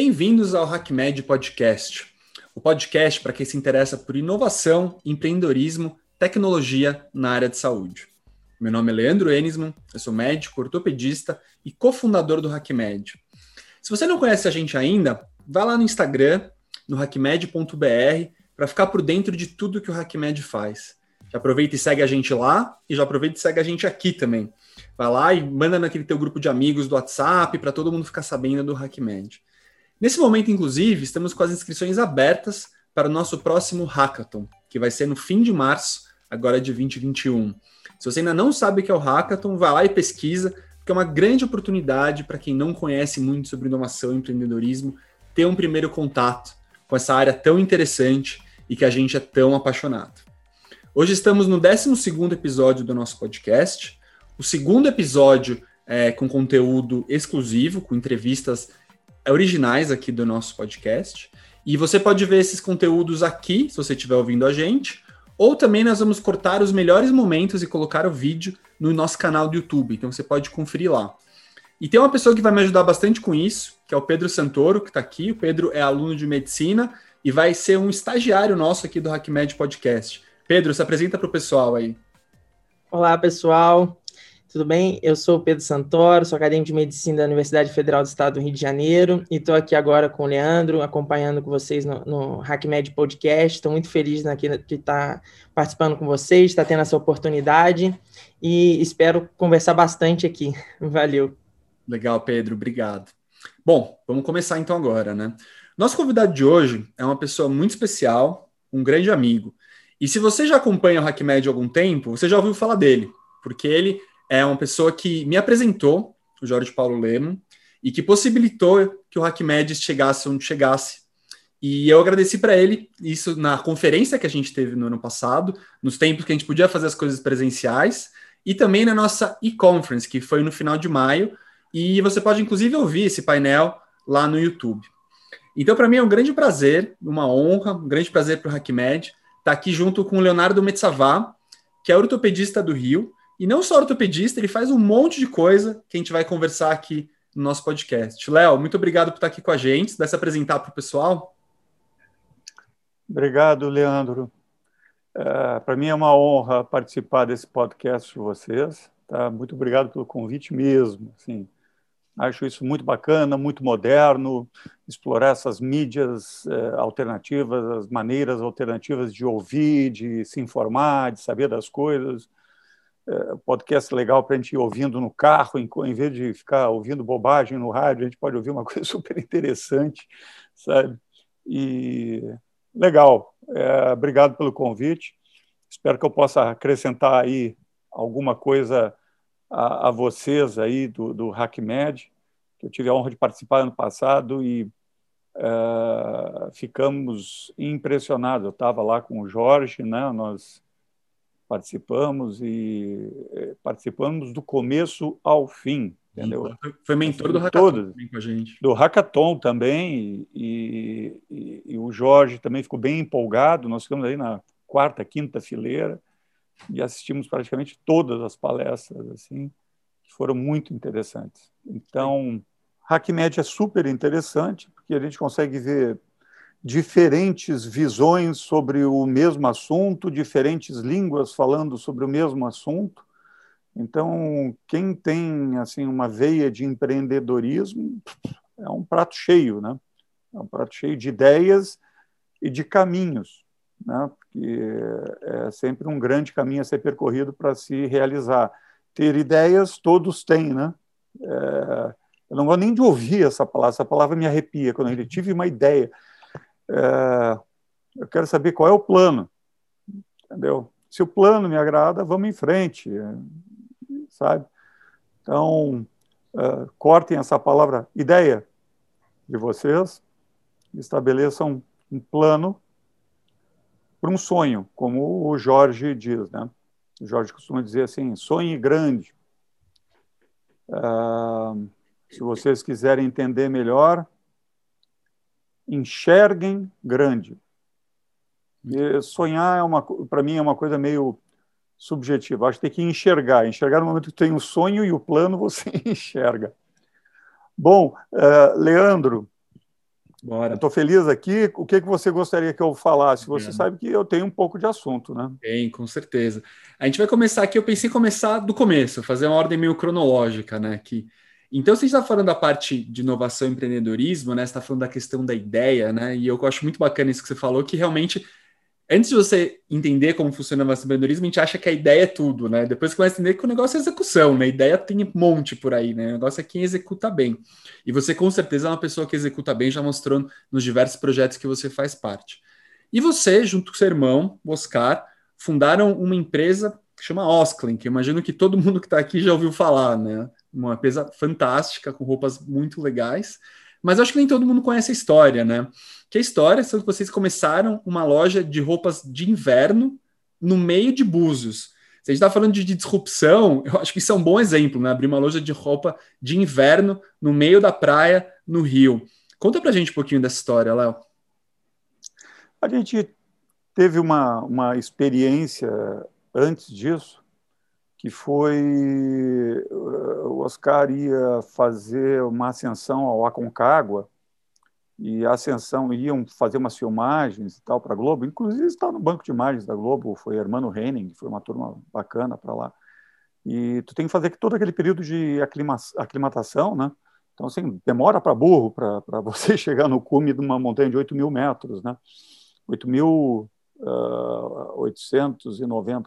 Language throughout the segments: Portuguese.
Bem-vindos ao HackMed Podcast, o podcast para quem se interessa por inovação, empreendedorismo, tecnologia na área de saúde. Meu nome é Leandro Enisman, eu sou médico, ortopedista e cofundador do HackMed. Se você não conhece a gente ainda, vá lá no Instagram, no hackmed.br, para ficar por dentro de tudo que o HackMed faz. Já aproveita e segue a gente lá e já aproveita e segue a gente aqui também. Vai lá e manda naquele teu grupo de amigos do WhatsApp para todo mundo ficar sabendo do HackMed. Nesse momento, inclusive, estamos com as inscrições abertas para o nosso próximo Hackathon, que vai ser no fim de março, agora de 2021. Se você ainda não sabe o que é o Hackathon, vai lá e pesquisa, porque é uma grande oportunidade para quem não conhece muito sobre inovação e empreendedorismo ter um primeiro contato com essa área tão interessante e que a gente é tão apaixonado. Hoje estamos no 12 episódio do nosso podcast, o segundo episódio é, com conteúdo exclusivo, com entrevistas originais aqui do nosso podcast. E você pode ver esses conteúdos aqui, se você estiver ouvindo a gente, ou também nós vamos cortar os melhores momentos e colocar o vídeo no nosso canal do YouTube. Então você pode conferir lá. E tem uma pessoa que vai me ajudar bastante com isso, que é o Pedro Santoro, que está aqui. O Pedro é aluno de medicina e vai ser um estagiário nosso aqui do HackMed Podcast. Pedro, se apresenta para o pessoal aí. Olá, pessoal. Tudo bem? Eu sou o Pedro Santoro, sou acadêmico de medicina da Universidade Federal do Estado do Rio de Janeiro e estou aqui agora com o Leandro, acompanhando com vocês no, no HackMed Podcast. Estou muito feliz aqui de estar participando com vocês, estar tendo essa oportunidade e espero conversar bastante aqui. Valeu. Legal, Pedro, obrigado. Bom, vamos começar então agora, né? Nosso convidado de hoje é uma pessoa muito especial, um grande amigo. E se você já acompanha o HackMed há algum tempo, você já ouviu falar dele, porque ele é uma pessoa que me apresentou, o Jorge Paulo Lemo, e que possibilitou que o HackMed chegasse onde chegasse. E eu agradeci para ele isso na conferência que a gente teve no ano passado, nos tempos que a gente podia fazer as coisas presenciais, e também na nossa e-conference, que foi no final de maio, e você pode inclusive ouvir esse painel lá no YouTube. Então, para mim é um grande prazer, uma honra, um grande prazer para o HackMed estar aqui junto com o Leonardo Metzavá, que é ortopedista do Rio, e não só ortopedista, ele faz um monte de coisa que a gente vai conversar aqui no nosso podcast. Léo, muito obrigado por estar aqui com a gente. Dá se apresentar para o pessoal? Obrigado, Leandro. É, para mim é uma honra participar desse podcast de vocês. Tá? Muito obrigado pelo convite mesmo. Assim, acho isso muito bacana, muito moderno, explorar essas mídias é, alternativas, as maneiras alternativas de ouvir, de se informar, de saber das coisas podcast legal para a gente ir ouvindo no carro, em, em vez de ficar ouvindo bobagem no rádio, a gente pode ouvir uma coisa super interessante, sabe? E legal, é, obrigado pelo convite. Espero que eu possa acrescentar aí alguma coisa a, a vocês aí do, do HackMed, que eu tive a honra de participar ano passado e é, ficamos impressionados. Eu estava lá com o Jorge, né? Nós participamos e eh, participamos do começo ao fim, entendeu? Foi mentor do Hackathon Todos, com a gente. Do Hackathon também, e, e, e, o Jorge também ficou bem empolgado, nós ficamos aí na quarta, quinta fileira e assistimos praticamente todas as palestras, assim, que foram muito interessantes. Então, HackMed é super interessante, porque a gente consegue ver diferentes visões sobre o mesmo assunto, diferentes línguas falando sobre o mesmo assunto. Então, quem tem assim uma veia de empreendedorismo é um prato cheio, né? É um prato cheio de ideias e de caminhos, né? Porque é sempre um grande caminho a ser percorrido para se realizar. Ter ideias todos têm, né? É, eu não gosto nem de ouvir essa palavra, essa palavra me arrepia. Quando eu tive uma ideia, é, eu quero saber qual é o plano, entendeu? Se o plano me agrada, vamos em frente, sabe? Então, é, cortem essa palavra ideia de vocês, estabeleçam um plano para um sonho, como o Jorge diz, né? O Jorge costuma dizer assim: sonhe grande. Uh, se vocês quiserem entender melhor, enxerguem grande. E sonhar é uma, para mim é uma coisa meio subjetiva. Acho que tem que enxergar. Enxergar no momento que tem o sonho e o plano você enxerga. Bom, uh, Leandro, Bora. Estou feliz aqui. O que, que você gostaria que eu falasse? Você é. sabe que eu tenho um pouco de assunto, né? Tem, com certeza. A gente vai começar aqui. Eu pensei em começar do começo, fazer uma ordem meio cronológica, né? Que então, você está falando da parte de inovação e empreendedorismo, né? Você está falando da questão da ideia, né? E eu acho muito bacana isso que você falou, que realmente, antes de você entender como funciona o empreendedorismo, a gente acha que a ideia é tudo, né? Depois você começa a entender que o negócio é execução, né? A ideia tem um monte por aí, né? O negócio é quem executa bem. E você, com certeza, é uma pessoa que executa bem, já mostrou nos diversos projetos que você faz parte. E você, junto com seu irmão, Oscar, fundaram uma empresa que chama Osklin, que imagino que todo mundo que está aqui já ouviu falar, né? Uma empresa fantástica, com roupas muito legais. Mas acho que nem todo mundo conhece a história, né? Que a história é que vocês começaram uma loja de roupas de inverno no meio de Búzios. Se a gente está falando de, de, disrupção, eu acho que isso é um bom exemplo, né? Abrir uma loja de roupa de inverno no meio da praia, no Rio. Conta pra gente um pouquinho dessa história, Léo. A gente teve uma, uma experiência antes disso, que foi Oscar ia fazer uma ascensão ao Aconcagua e a ascensão iam fazer umas filmagens e tal para a Globo, inclusive está no banco de imagens da Globo, foi Hermano Henning, foi uma turma bacana para lá. E tu tem que fazer todo aquele período de aclimatação, né? Então, assim, demora para burro para você chegar no cume de uma montanha de 8 mil metros, né? 8.890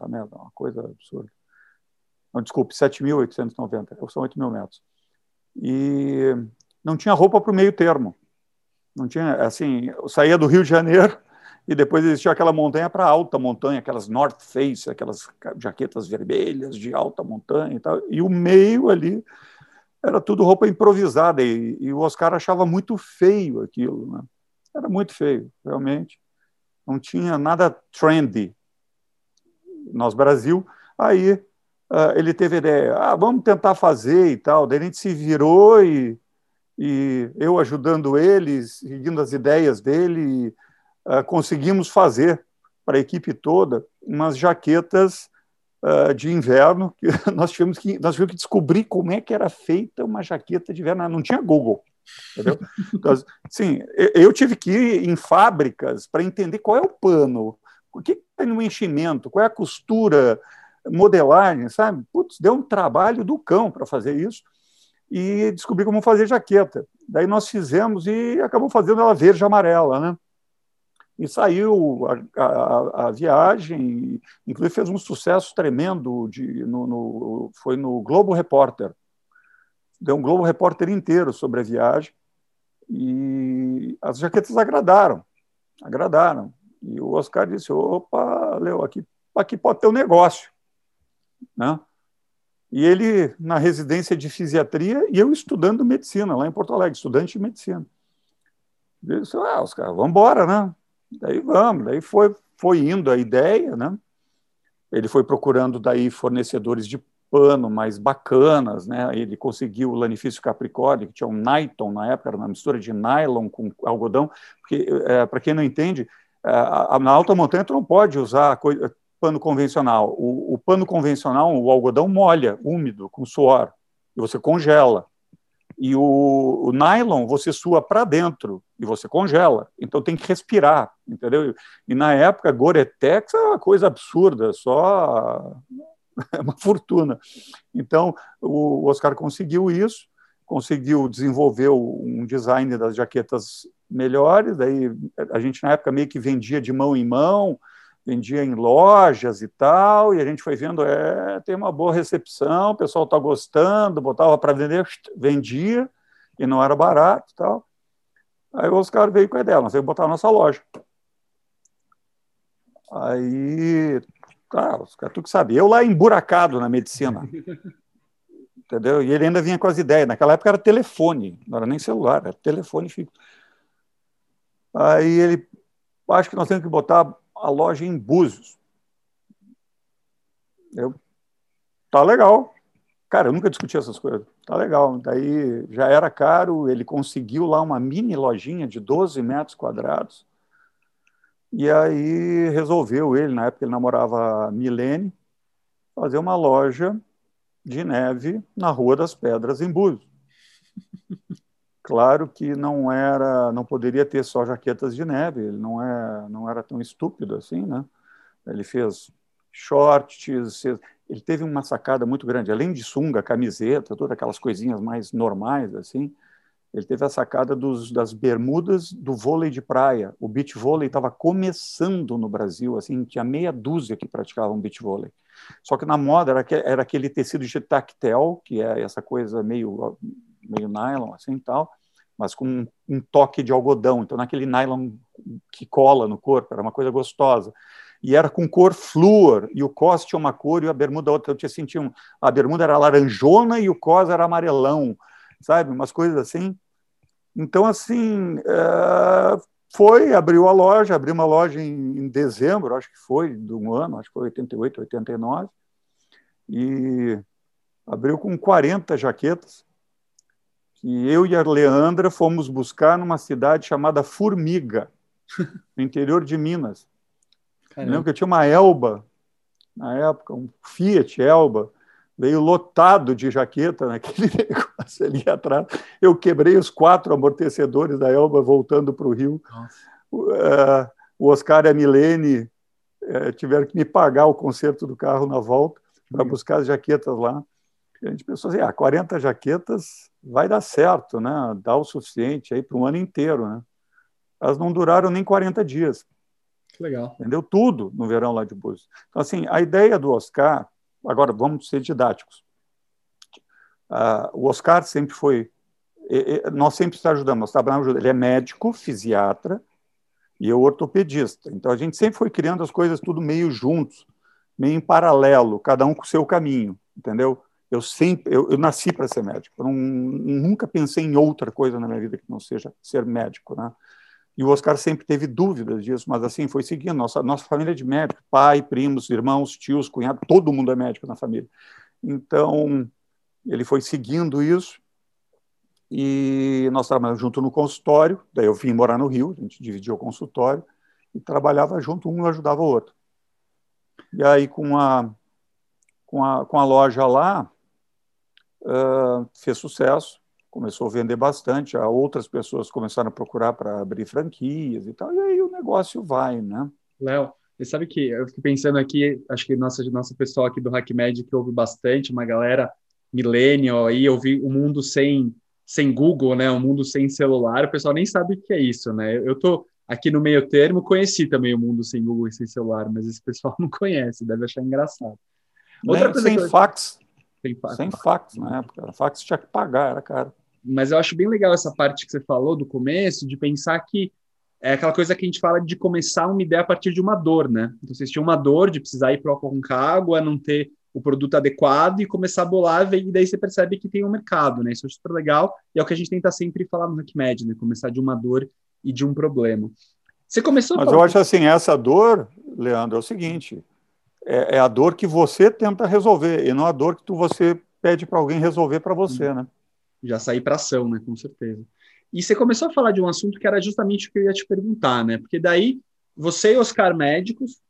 uh, metros, uma coisa absurda não, desculpe, 7.890, são 8 mil metros. E não tinha roupa para o meio termo. Não tinha, assim, eu saía do Rio de Janeiro e depois existia aquela montanha para alta montanha, aquelas North Face, aquelas jaquetas vermelhas de alta montanha e tal. E o meio ali era tudo roupa improvisada e, e o Oscar achava muito feio aquilo, né? Era muito feio, realmente. Não tinha nada trendy. Nós, Brasil, aí uh, ele teve a ideia, ah, vamos tentar fazer e tal. Daí a gente se virou e, e eu ajudando ele, seguindo as ideias dele, uh, conseguimos fazer para a equipe toda umas jaquetas uh, de inverno. Que nós, tivemos que, nós tivemos que descobrir como é que era feita uma jaqueta de inverno. Não tinha Google. Entendeu? Então, sim, eu tive que ir em fábricas para entender qual é o pano, o que tem no enchimento, qual é a costura, modelagem, sabe? Putz, deu um trabalho do cão para fazer isso e descobri como fazer jaqueta. Daí nós fizemos e acabou fazendo ela verde amarela, né? E saiu a, a, a viagem, inclusive fez um sucesso tremendo, de, no, no, foi no Globo Repórter. Deu um Globo Repórter inteiro sobre a viagem e as jaquetas agradaram, agradaram. E o Oscar disse, opa, Leo, aqui, aqui pode ter um negócio. Né? E ele na residência de fisiatria e eu estudando medicina lá em Porto Alegre, estudante de medicina. Disse, ah, os caras, vamos embora, né? Daí vamos, daí foi, foi indo a ideia, né? Ele foi procurando daí fornecedores de pano mais bacanas, né? Ele conseguiu o lanifício Capricórnio, que tinha um nylon na época, era uma mistura de nylon com algodão, porque, é, para quem não entende, é, na alta montanha tu não pode usar coisa, pano convencional. O, o, pano convencional, o algodão molha, úmido, com suor, e você congela. E o, o nylon você sua para dentro e você congela. Então tem que respirar, entendeu? E na época, Gore-Tex é uma coisa absurda, só é uma fortuna. Então o Oscar conseguiu isso, conseguiu desenvolver um design das jaquetas melhores. Daí a gente na época meio que vendia de mão em mão, vendia em lojas e tal, e a gente foi vendo, é, tem uma boa recepção, o pessoal está gostando, botava para vender, vendia, e não era barato e tal. Aí o Oscar veio com a ideia, nós vamos botar na nossa loja. Aí, tá, Oscar, tu que sabe, eu lá emburacado na medicina, entendeu? E ele ainda vinha com as ideias, naquela época era telefone, não era nem celular, era telefone fixo. Aí ele, acho que nós temos que botar a loja em Búzios. Eu, tá legal. Cara, eu nunca discuti essas coisas. Tá legal. Daí já era caro, ele conseguiu lá uma mini lojinha de 12 metros quadrados. E aí resolveu ele, na época ele namorava a Milene, fazer uma loja de neve na Rua das Pedras, em Búzios. Claro que não era, não poderia ter só jaquetas de neve. Ele não é, não era tão estúpido assim, né? Ele fez shorts, ele teve uma sacada muito grande. Além de sunga, camiseta, todas aquelas coisinhas mais normais assim, ele teve a sacada dos, das bermudas do vôlei de praia. O beach vôlei estava começando no Brasil, assim, tinha meia dúzia que praticavam beach vôlei. Só que na moda era, era aquele tecido de tactel, que é essa coisa meio, meio nylon, assim tal, mas com um, um toque de algodão. Então, naquele nylon que cola no corpo, era uma coisa gostosa e era com cor flúor, e o cos tinha uma cor e a bermuda outra. Eu tinha sentido, um, a bermuda era laranjona e o cos era amarelão, sabe? Umas coisas assim. Então, assim, é, foi, abriu a loja, abriu uma loja em, em, dezembro, acho que foi, de um ano, acho que foi 88, 89, e abriu com 40 jaquetas, que eu e a Leandra fomos buscar numa cidade chamada Formiga, no interior de Minas. Caramba. lembro que eu tinha uma Elba, na época, um Fiat Elba, veio lotado de jaqueta naquele negócio ali atrás. Eu quebrei os quatro amortecedores da Elba voltando para o Rio. Uh, o Oscar e a Milene uh, tiveram que me pagar o conserto do carro na volta para buscar as jaquetas lá. E a gente pensou assim, ah, 40 jaquetas vai dar certo, né? Dá o suficiente aí para um ano inteiro, né? Elas não duraram nem 40 dias. Legal. Entendeu? Tudo no verão lá de Búzios. Então, assim, a ideia do Oscar Agora, vamos ser didáticos. Uh, o Oscar sempre foi. nós sempre está ajudando, nós trabalhamos Ele é médico, fisiatra e eu ortopedista. Então, a gente sempre foi criando as coisas tudo meio juntos, meio em paralelo, cada um com o seu caminho, entendeu? Eu sempre, eu, eu nasci para ser médico. Eu não, nunca pensei em outra coisa na minha vida que não seja ser médico, né? E o Oscar sempre teve dúvidas disso, mas assim foi seguindo. Nossa, nossa família é de médico, pai, primos, irmãos, tios, cunhados, todo mundo é médico na família. Então, ele foi seguindo isso e nós trabalhamos junto no consultório. Daí eu vim morar no Rio, a gente dividiu o consultório e trabalhava junto, um ajudava o outro. E aí, com a, com a, com a loja lá, uh, fez sucesso começou a vender bastante, a outras pessoas começaram a procurar para abrir franquias e tal, e aí o negócio vai, né? Léo, você sabe que eu fico pensando aqui, acho que nossa, nosso pessoal aqui do HackMed que ouve bastante, uma galera millennial aí, ouvir o um mundo sem, sem Google, né? Um mundo sem celular, o pessoal nem sabe o que é isso, né? Eu tô aqui no meio termo, conheci também o mundo sem Google e sem celular, mas esse pessoal não conhece, deve achar engraçado. Outra coisa sem eu... fax. Sem fax. Sem fax na época. Fax tinha que pagar, era caro. Mas eu acho bem legal essa parte que você falou do começo, de pensar que é aquela coisa que a gente fala de começar uma ideia a partir de uma dor, né? Então, vocês tinham uma dor de precisar ir para o água, não ter o produto adequado e começar a bolar, e daí você percebe que tem um mercado, né? Isso é super legal e é o que a gente tenta sempre falar no HackMed, né? Começar de uma dor e de um problema. Você começou Mas eu acho assim, essa dor, Leandro, é o seguinte, é, é, a dor que você tenta resolver e não a dor que tu, você pede para alguém resolver para você, hum. né? já sair para ação, né? Com certeza. E você começou a falar de um assunto que era justamente o que eu ia te perguntar, né? Porque daí você e Oscar médicos,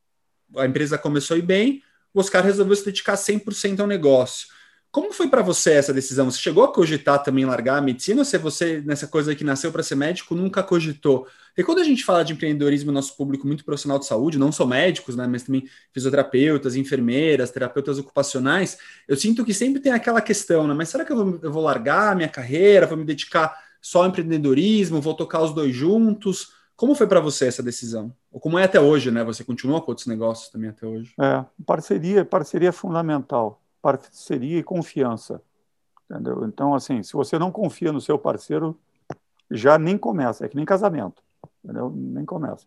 a empresa começou a ir bem, o Oscar resolveu se dedicar 100% ao negócio. Como foi para você essa decisão? Você chegou a cogitar também largar a medicina ou se você, nessa coisa que nasceu para ser médico, nunca cogitou? E quando a gente fala de empreendedorismo, nosso público muito profissional de saúde, não só médicos, né, mas também fisioterapeutas, enfermeiras, terapeutas ocupacionais, eu sinto que sempre tem aquela questão, né? Mas será que eu vou, eu vou largar minha carreira, vou me dedicar só ao empreendedorismo, vou tocar os dois juntos? Como foi para você essa decisão? Ou como é até hoje, né? Você continua com outros negócios também até hoje? É, parceria, parceria é fundamental parceria e confiança. Entendeu? Então, assim, se você não confia no seu parceiro, já nem começa, é que nem casamento, entendeu? Nem começa.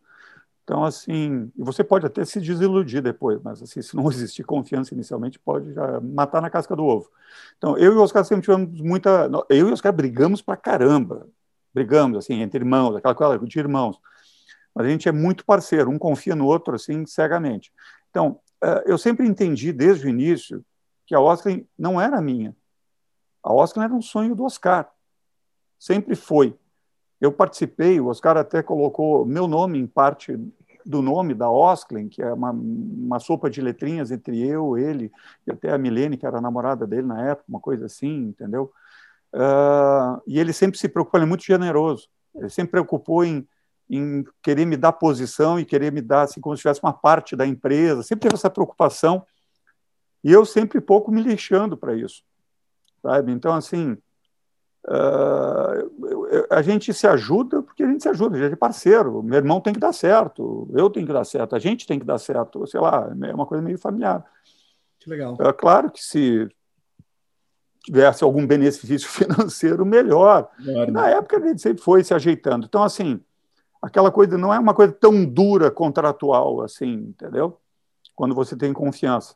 Então, assim, você pode até se desiludir depois, mas assim, se não existir confiança inicialmente, pode matar na casca do ovo. Então, eu e o Oscar sempre tivemos muita. Eu e o Oscar brigamos pra caramba. Brigamos, assim, entre irmãos, aquela coisa de irmãos. Mas a gente é muito parceiro, um confia no outro, assim, cegamente. Então, eh, eu sempre entendi desde o início que a Oscar não era minha. A Oscar era um sonho do Oscar. Sempre foi. Eu participei, o Oscar até colocou meu nome em parte do nome da Osklin, que é uma, uma sopa de letrinhas entre eu, ele e até a Milene, que era a namorada dele na época, uma coisa assim, entendeu? Uh, e ele sempre se preocupou, ele é muito generoso. Ele sempre preocupou em, em querer me dar posição e querer me dar assim como se tivesse uma parte da empresa. Sempre teve essa preocupação. E eu sempre pouco me lixando para isso, sabe? Então assim, uh, a gente se ajuda porque a gente se ajuda, a gente é parceiro. Meu irmão tem que dar certo, eu tenho que dar certo, a gente tem que dar certo. Sei lá, é uma coisa meio familiar. Que legal. É claro que se tivesse algum benefício financeiro, melhor. melhor né? Na época, a gente sempre foi se ajeitando. Então, assim, aquela coisa não é uma coisa tão dura contratual, assim, entendeu? Quando você tem confiança.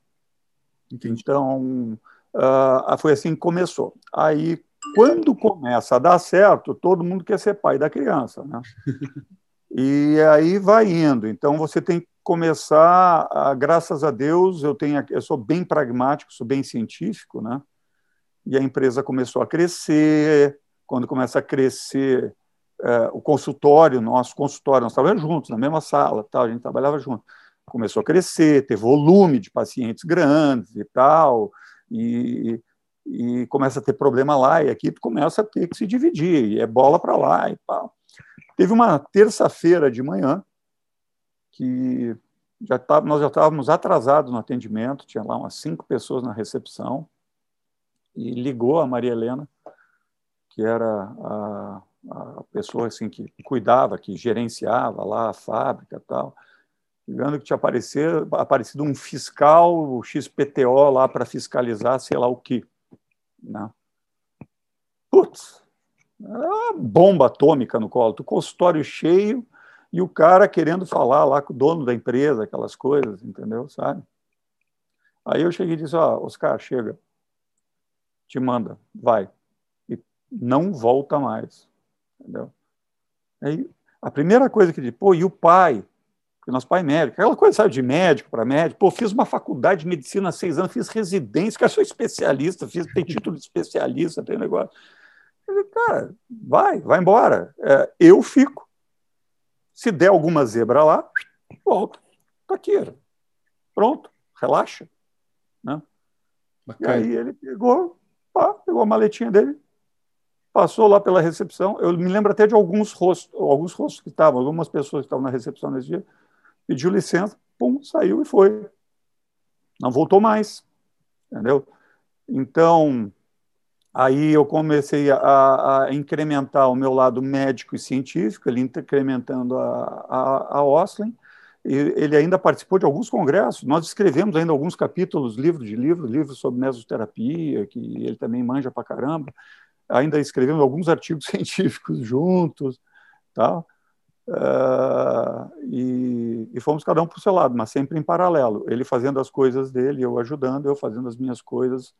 Entendi. Então, uh, foi assim que começou. Aí, quando começa a dar certo, todo mundo quer ser pai da criança, né? e aí vai indo. Então, você tem que começar, a, graças a Deus, eu tenho, eu sou bem pragmático, sou bem científico, né? e a empresa começou a crescer. Quando começa a crescer é, o consultório, nosso consultório, nós trabalhamos juntos, na mesma sala, tal, a gente trabalhava junto. Começou a crescer, ter volume de pacientes grandes e tal, e, e começa a ter problema lá, e aqui tu começa a ter que se dividir, e é bola para lá e tal. Teve uma terça-feira de manhã que já tá, nós já estávamos atrasados no atendimento, tinha lá umas cinco pessoas na recepção, e ligou a Maria Helena, que era a, a pessoa assim que cuidava, que gerenciava lá a fábrica tal, ligando que tinha aparecido, aparecido um fiscal, o XPTO lá para fiscalizar sei lá o que. Né? Putz, uma bomba atômica no colo, o consultório cheio e o cara querendo falar lá com o dono da empresa, aquelas coisas, entendeu? Sabe? Aí eu cheguei e disse, ó, oh, Oscar, chega, te manda, vai. E não volta mais. Entendeu? Aí, a primeira coisa que ele pô, e o pai? Nosso pai é médico, aquela coisa, sabe, de médico para médico. Pô, fiz uma faculdade de medicina há seis anos, fiz residência, que sou especialista, fiz, tem título de especialista, tem negócio. Ele, cara, vai, vai embora. É, eu fico. Se der alguma zebra lá, volta. Tá aqui. Pronto, relaxa. Né? E aí ele pegou, Pá, pegou a maletinha dele, passou lá pela recepção. Eu me lembro até de alguns rostos, alguns rostos que estavam, algumas pessoas que estavam na recepção nesse dia. Pediu licença, pum, saiu e foi. Não voltou mais, entendeu? Então, aí eu comecei a, a incrementar o meu lado médico e científico, ele incrementando a, a, a Oslin, ele ainda participou de alguns congressos. Nós escrevemos ainda alguns capítulos, livros de livros, livros sobre mesoterapia, que ele também manja pra caramba. Ainda escrevemos alguns artigos científicos juntos, tal. Uh, e, e, fomos cada um para o seu lado, mas sempre em paralelo. Ele fazendo as coisas dele, eu ajudando, eu fazendo as minhas coisas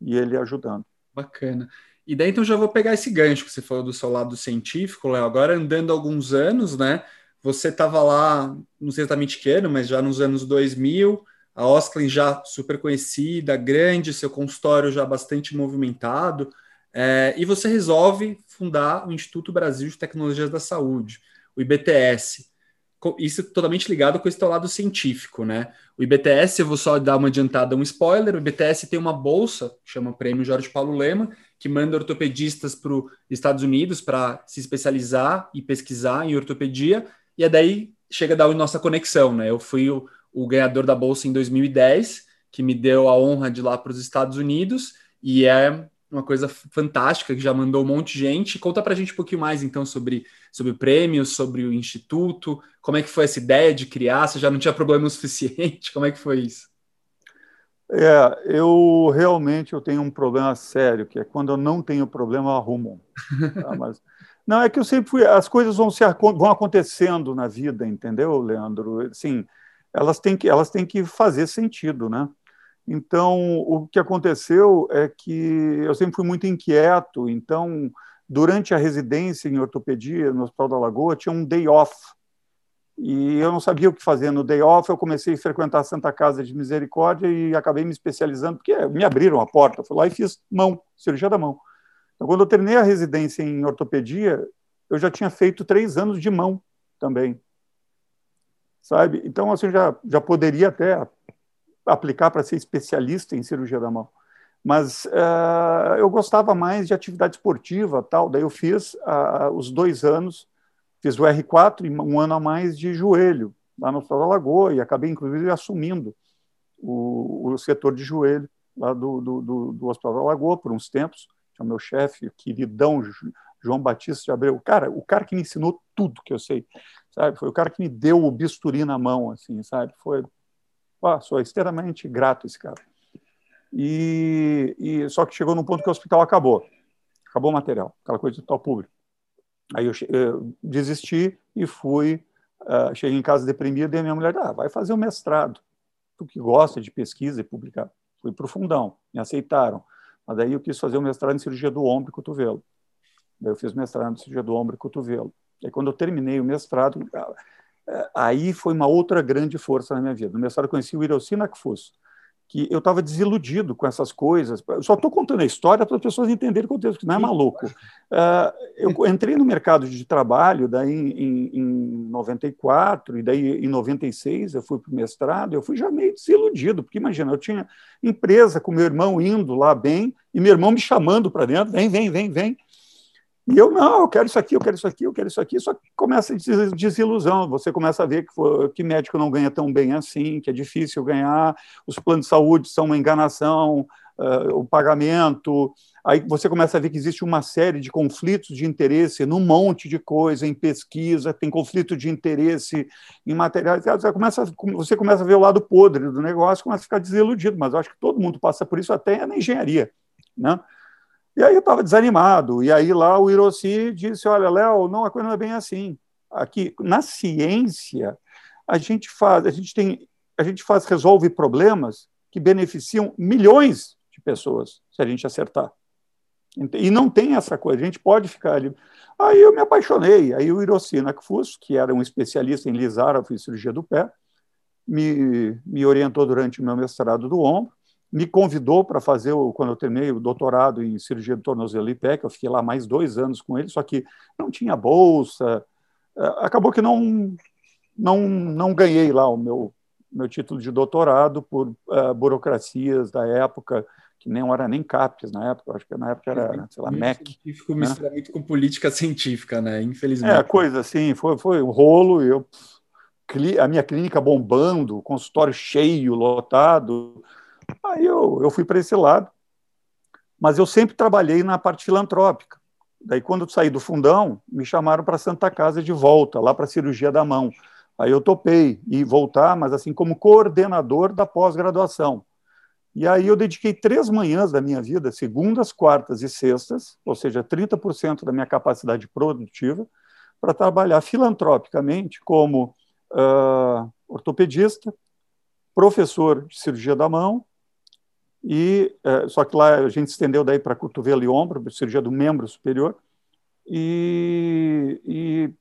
e ele ajudando. Bacana. E daí então já vou pegar esse gancho que você falou do seu lado científico, Léo. Agora andando alguns anos, né? Você estava lá, não sei exatamente que ano, mas já nos anos 2000, a Osklin já super conhecida, grande, seu consultório já bastante movimentado, é, e você resolve fundar o Instituto Brasil de Tecnologias da Saúde, o IBTS. Isso totalmente ligado com esse teu lado científico, né? O IBTS, eu vou só dar uma adiantada, um spoiler, o IBTS tem uma bolsa, chama Prêmio Jorge Paulo Lema, que manda ortopedistas para os Estados Unidos para se especializar e pesquisar em ortopedia, e é daí chega da nossa conexão, né? Eu fui o, o ganhador da bolsa em 2010, que me deu a honra de ir lá para os Estados Unidos, e é uma coisa fantástica que já mandou um monte de gente. Conta para a gente um pouquinho mais então sobre, sobre o prêmio, sobre o instituto, como é que foi essa ideia de criar? Você já não tinha problema o suficiente? Como é que foi isso? É, eu realmente eu tenho um problema sério, que é quando eu não tenho problema, eu arrumo. Tá? Mas não, é que eu sempre fui. As coisas vão, se, vão acontecendo na vida, entendeu, Leandro? Sim, elas têm que, elas têm que fazer sentido, né? Então, o que aconteceu é que eu sempre fui muito inquieto. Então, durante a residência em ortopedia no Hospital da Lagoa, tinha um day off. E eu não sabia o que fazer no day off. Eu comecei a frequentar a Santa Casa de Misericórdia e acabei me especializando, porque me abriram a porta. Eu fui lá e fiz mão, cirurgia da mão. Então, quando eu terminei a residência em ortopedia, eu já tinha feito três anos de mão também. Sabe? Então, assim, já, já poderia até aplicar para ser especialista em cirurgia da mão. Mas uh, eu gostava mais de atividade esportiva, tal. Daí eu fiz uh, os dois anos, fiz o R4 e um ano a mais de joelho lá no Hospital da Lagoa e acabei inclusive assumindo o, o setor de joelho lá do, do, do, do Hospital da Lagoa por uns tempos. Tinha meu chefe, o queridão João Batista de Abreu, cara, o cara que me ensinou tudo que eu sei, sabe? Foi o cara que me deu o bisturi na mão, assim, sabe? Foi, ah, sou extremamente grato esse cara. E, e só que chegou num ponto que o hospital acabou, acabou o material, aquela coisa de hospital público. Aí eu, eu desisti e fui, uh, cheguei em casa deprimido e a minha mulher, ah, vai fazer o mestrado, tu que gosta de pesquisa e publicar. Fui para o fundão, me aceitaram. Mas daí eu quis fazer o mestrado em cirurgia do ombro e cotovelo. Daí eu fiz mestrado em cirurgia do ombro e cotovelo. E quando eu terminei o mestrado, ah, aí foi uma outra grande força na minha vida. No mestrado eu conheci o Hiroshi Nakfuso, que eu estava desiludido com essas coisas. Eu só estou contando a história para as pessoas entenderem o contexto, que não é maluco. Uh, eu entrei no mercado de trabalho daí em, em 94, e daí em 96 eu fui para o mestrado, eu fui já meio desiludido, porque imagina, eu tinha empresa com meu irmão indo lá bem, e meu irmão me chamando para dentro, vem, vem, vem, vem. E eu, não, eu quero isso aqui, eu quero isso aqui, eu quero isso aqui. Só que começa a desilusão. Você começa a ver que, que médico não ganha tão bem assim, que é difícil ganhar, os planos de saúde são uma enganação, uh, o pagamento. Aí você começa a ver que existe uma série de conflitos de interesse num monte de coisa, em pesquisa, tem conflito de interesse em materiais. Você começa, você começa a ver o lado podre do negócio, começa a ficar desiludido. Mas eu acho que todo mundo passa por isso, até na engenharia. Né? E aí eu estava desanimado. E aí lá o Hiroshi disse: Olha, Léo, não, a coisa não é bem assim. Aqui, na ciência, a gente faz, a gente tem, a gente faz, resolve problemas que beneficiam milhões de pessoas, se a gente acertar. E não tem essa coisa, a gente pode ficar ali. Aí eu me apaixonei. Aí o Hiroshi Nakfuso, que era um especialista em lisar e cirurgia do pé, me, me orientou durante o meu mestrado do ombro me convidou para fazer, o, quando eu terminei o doutorado em cirurgia do tornozelo e pé, que eu fiquei lá mais dois anos com ele, só que não tinha bolsa, é, acabou que não, não, não ganhei lá o meu, meu título de doutorado por uh, burocracias da época, que nem era nem CAPES na época, acho que na época era, sei lá, MEC. Científico né? mistura muito com política científica, né? Infelizmente. É, coisa assim, foi, foi um rolo, eu, a minha clínica bombando, consultório cheio, lotado, Aí eu, eu fui para esse lado, mas eu sempre trabalhei na parte filantrópica. Daí, quando eu saí do fundão, me chamaram para Santa Casa de volta, lá para a cirurgia da mão. Aí eu topei e voltar, mas assim como coordenador da pós-graduação. E aí eu dediquei três manhãs da minha vida, segundas, quartas e sextas, ou seja, 30% da minha capacidade produtiva, para trabalhar filantropicamente como uh, ortopedista, professor de cirurgia da mão e é, só que lá a gente estendeu daí para cotovelo e ombro, cirurgia do membro superior, e, e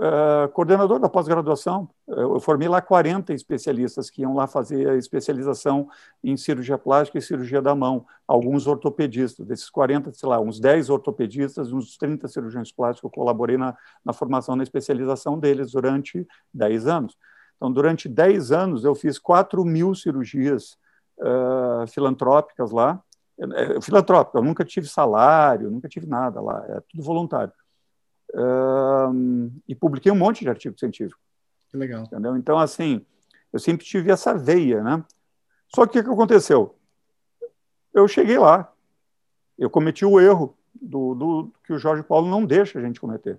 é, coordenador da pós-graduação. Eu formei lá 40 especialistas que iam lá fazer a especialização em cirurgia plástica e cirurgia da mão, alguns ortopedistas. Desses 40, sei lá, uns 10 ortopedistas, uns 30 cirurgiões plásticos, eu colaborei na, na formação, na especialização deles durante 10 anos. Então, durante 10 anos, eu fiz 4 mil cirurgias uh, filantrópicas lá. É, filantrópica, eu nunca tive salário, nunca tive nada lá, é tudo voluntário. Uh, e publiquei um monte de artigo científico. Que legal. Entendeu? Então, assim, eu sempre tive essa veia, né? Só que o que aconteceu? Eu cheguei lá, eu cometi o erro do, do, que o Jorge Paulo não deixa a gente cometer,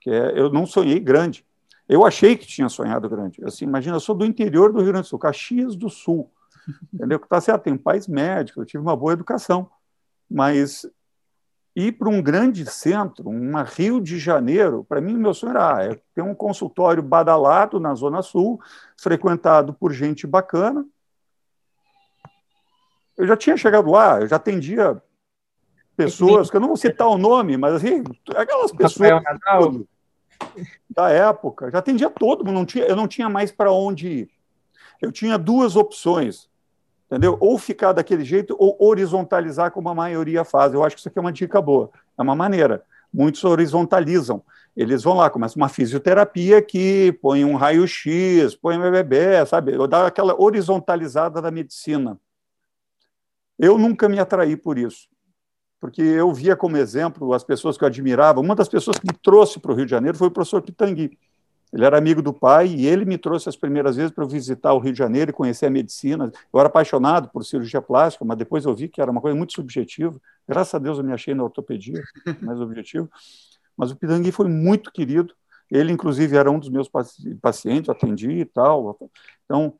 que é eu não sonhei grande. Eu achei que tinha sonhado grande. Assim, imagina, eu sou do interior do Rio Grande do Sul, Caxias do Sul. Entendeu? Que está certo, tem pais médicos, eu tive uma boa educação, mas ir para um grande centro, uma Rio de Janeiro, para mim, meu sonho era ah, é ter um consultório badalado na Zona Sul, frequentado por gente bacana. Eu já tinha chegado lá, eu já atendia pessoas, que eu não vou citar o nome, mas assim, aquelas pessoas da época, já atendia todo mundo, não tinha, eu não tinha mais para onde ir. Eu tinha duas opções entendeu? Ou ficar daquele jeito ou horizontalizar como a maioria faz. Eu acho que isso aqui é uma dica boa, é uma maneira. Muitos horizontalizam. Eles vão lá, começa uma fisioterapia aqui, põe um raio-x, põe um bebê, sabe? Dá aquela horizontalizada da medicina. Eu nunca me atraí por isso, porque eu via como exemplo as pessoas que eu admirava. Uma das pessoas que me trouxe para o Rio de Janeiro foi o professor Pitangui. Ele era amigo do pai e ele me trouxe as primeiras vezes para visitar o Rio de Janeiro e conhecer a medicina. Eu era apaixonado por cirurgia plástica, mas depois eu vi que era uma coisa muito subjetiva. Graças a Deus eu me achei na ortopedia, mais objetivo. Mas o Pitangui foi muito querido. Ele, inclusive, era um dos meus pacientes, atendi e tal. Então,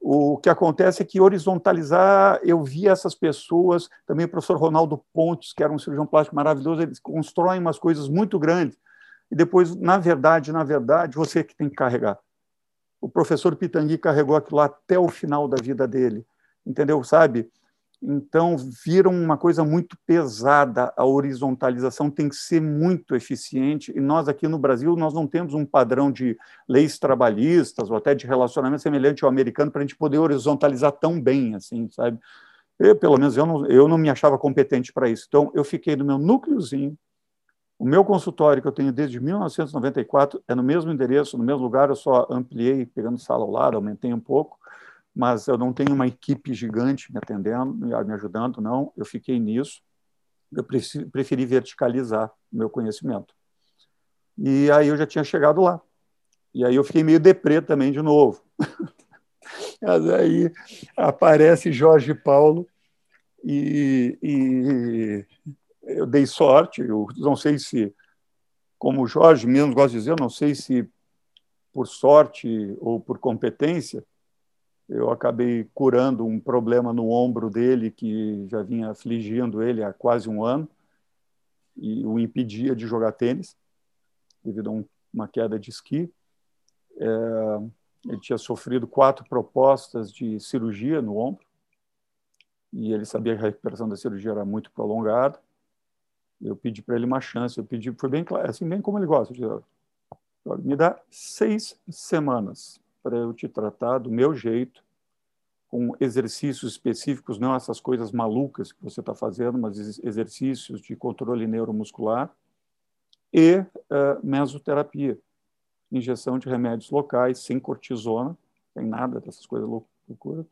o que acontece é que horizontalizar, eu vi essas pessoas, também o professor Ronaldo Pontes, que era um cirurgião plástico maravilhoso, eles constroem umas coisas muito grandes e depois, na verdade, na verdade, você que tem que carregar. O professor Pitangui carregou aquilo até o final da vida dele, entendeu? Sabe? Então, viram uma coisa muito pesada. A horizontalização tem que ser muito eficiente. E nós, aqui no Brasil, nós não temos um padrão de leis trabalhistas ou até de relacionamento semelhante ao americano para a gente poder horizontalizar tão bem, assim, sabe? Eu, pelo menos, eu não, eu não me achava competente para isso. Então, eu fiquei no meu núcleozinho, o meu consultório, que eu tenho desde 1994, é no mesmo endereço, no mesmo lugar, eu só ampliei, pegando sala ao lado, aumentei um pouco, mas eu não tenho uma equipe gigante me atendendo, me ajudando, não. Eu fiquei nisso. Eu preferi verticalizar o meu conhecimento. E aí eu já tinha chegado lá. E aí eu fiquei meio deprê também de novo. Mas aí aparece Jorge Paulo e, e eu dei sorte, eu não sei se, como o Jorge mesmo gosta de dizer, eu não sei se por sorte ou por competência, eu acabei curando um problema no ombro dele que já vinha afligindo ele há quase um ano e o impedia de jogar tênis devido a um, uma queda de esqui. É, ele tinha sofrido quatro propostas de cirurgia no ombro e ele sabia que a recuperação da cirurgia era muito prolongada. Eu pedi para ele uma chance, eu pedi, foi bem claro, assim, bem como ele gosta. Me dá seis semanas para eu te tratar do meu jeito, com exercícios específicos, não essas coisas malucas que você está fazendo, mas exercícios de controle neuromuscular e uh, mesoterapia, injeção de remédios locais, sem cortisona, sem nada dessas coisas loucuras,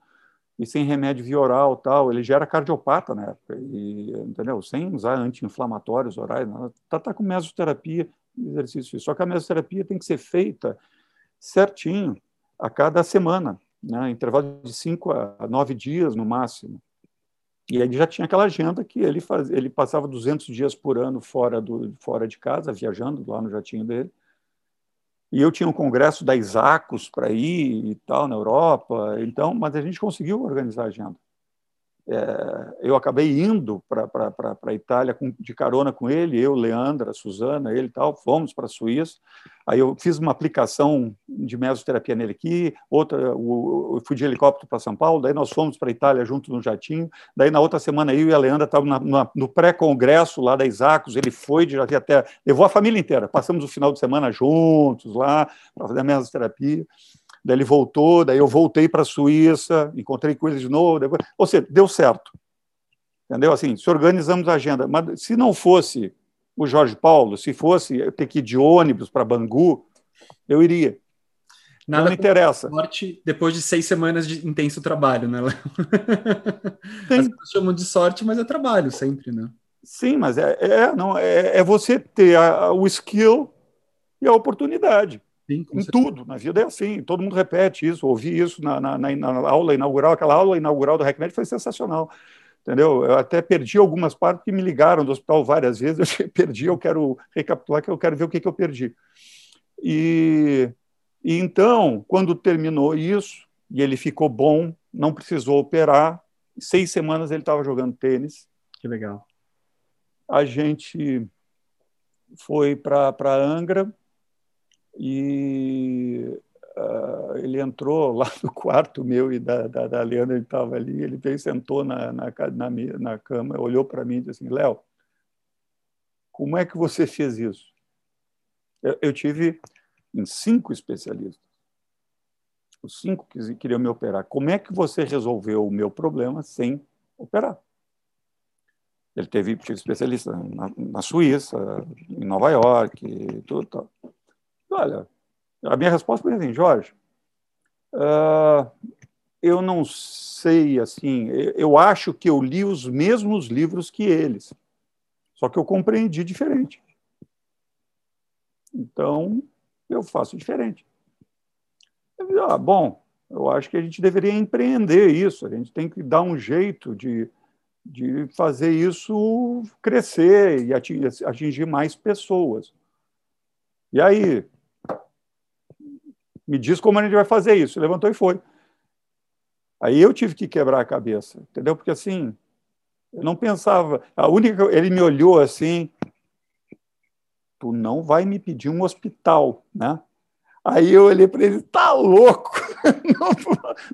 e sem remédio via oral tal, ele já era cardiopata na época, e, entendeu? Sem usar anti-inflamatórios orais, nada. Tá, tá com mesoterapia, exercício. Só que a mesoterapia tem que ser feita certinho, a cada semana, né? intervalo de cinco a nove dias no máximo. E ele já tinha aquela agenda que ele, faz, ele passava 200 dias por ano fora, do, fora de casa, viajando lá no jatinho dele, e eu tinha um congresso da Isacos para ir e tal, na Europa, então, mas a gente conseguiu organizar a agenda é, eu acabei indo para a Itália com, de carona com ele, eu, Leandra, Suzana, ele e tal, fomos para a Suíça. Aí eu fiz uma aplicação de mesoterapia nele aqui, outra, o, eu fui de helicóptero para São Paulo, daí nós fomos para a Itália junto no jatinho. Daí na outra semana eu e a Leandra estávamos no pré-congresso lá da Isacos, ele foi de até levou a família inteira. Passamos o final de semana juntos lá para fazer a mesoterapia. Daí ele voltou, daí eu voltei para a Suíça, encontrei com ele de novo. Depois... Ou seja, deu certo. Entendeu? Assim, se organizamos a agenda. Mas se não fosse o Jorge Paulo, se fosse ter que ir de ônibus para Bangu, eu iria. Nada não me interessa. Sorte depois de seis semanas de intenso trabalho, né, Léo? As pessoas chamam de sorte, mas é trabalho sempre, né? Sim, mas é, é não, é, é você ter a, o skill e a oportunidade. Sim, em tudo, na vida é assim, todo mundo repete isso, ouvi isso na, na, na, aula inaugural, aquela aula inaugural do RecMed foi sensacional, entendeu? Eu até perdi algumas partes que me ligaram do hospital várias vezes, eu perdi, eu quero recapitular, que eu quero ver o que, que eu perdi. E, e então, quando terminou isso, e ele ficou bom, não precisou operar, seis semanas ele estava jogando tênis. Que legal. A gente foi para Angra, e uh, ele entrou lá no quarto meu e da, da, da Leandra, ele estava ali, ele veio sentou na, na, na, na cama, olhou para mim e disse assim, Léo, como é que você fez isso? Eu, eu tive cinco especialistas, os cinco que queriam me operar. Como é que você resolveu o meu problema sem operar? Ele teve especialista na, na Suíça, em Nova York, tudo. Tal. Olha, a minha resposta foi assim, Jorge, uh, eu não sei, assim, eu acho que eu li os mesmos livros que eles, só que eu compreendi diferente. Então, eu faço diferente. Ah, bom, eu acho que a gente deveria empreender isso, a gente tem que dar um jeito de, de fazer isso crescer e atingir mais pessoas. E aí, me diz como a gente vai fazer isso. Levantou e foi. Aí eu tive que quebrar a cabeça, entendeu? Porque assim, eu não pensava. A única. Ele me olhou assim. Tu não vai me pedir um hospital, né? Aí eu olhei para ele, tá louco? Não,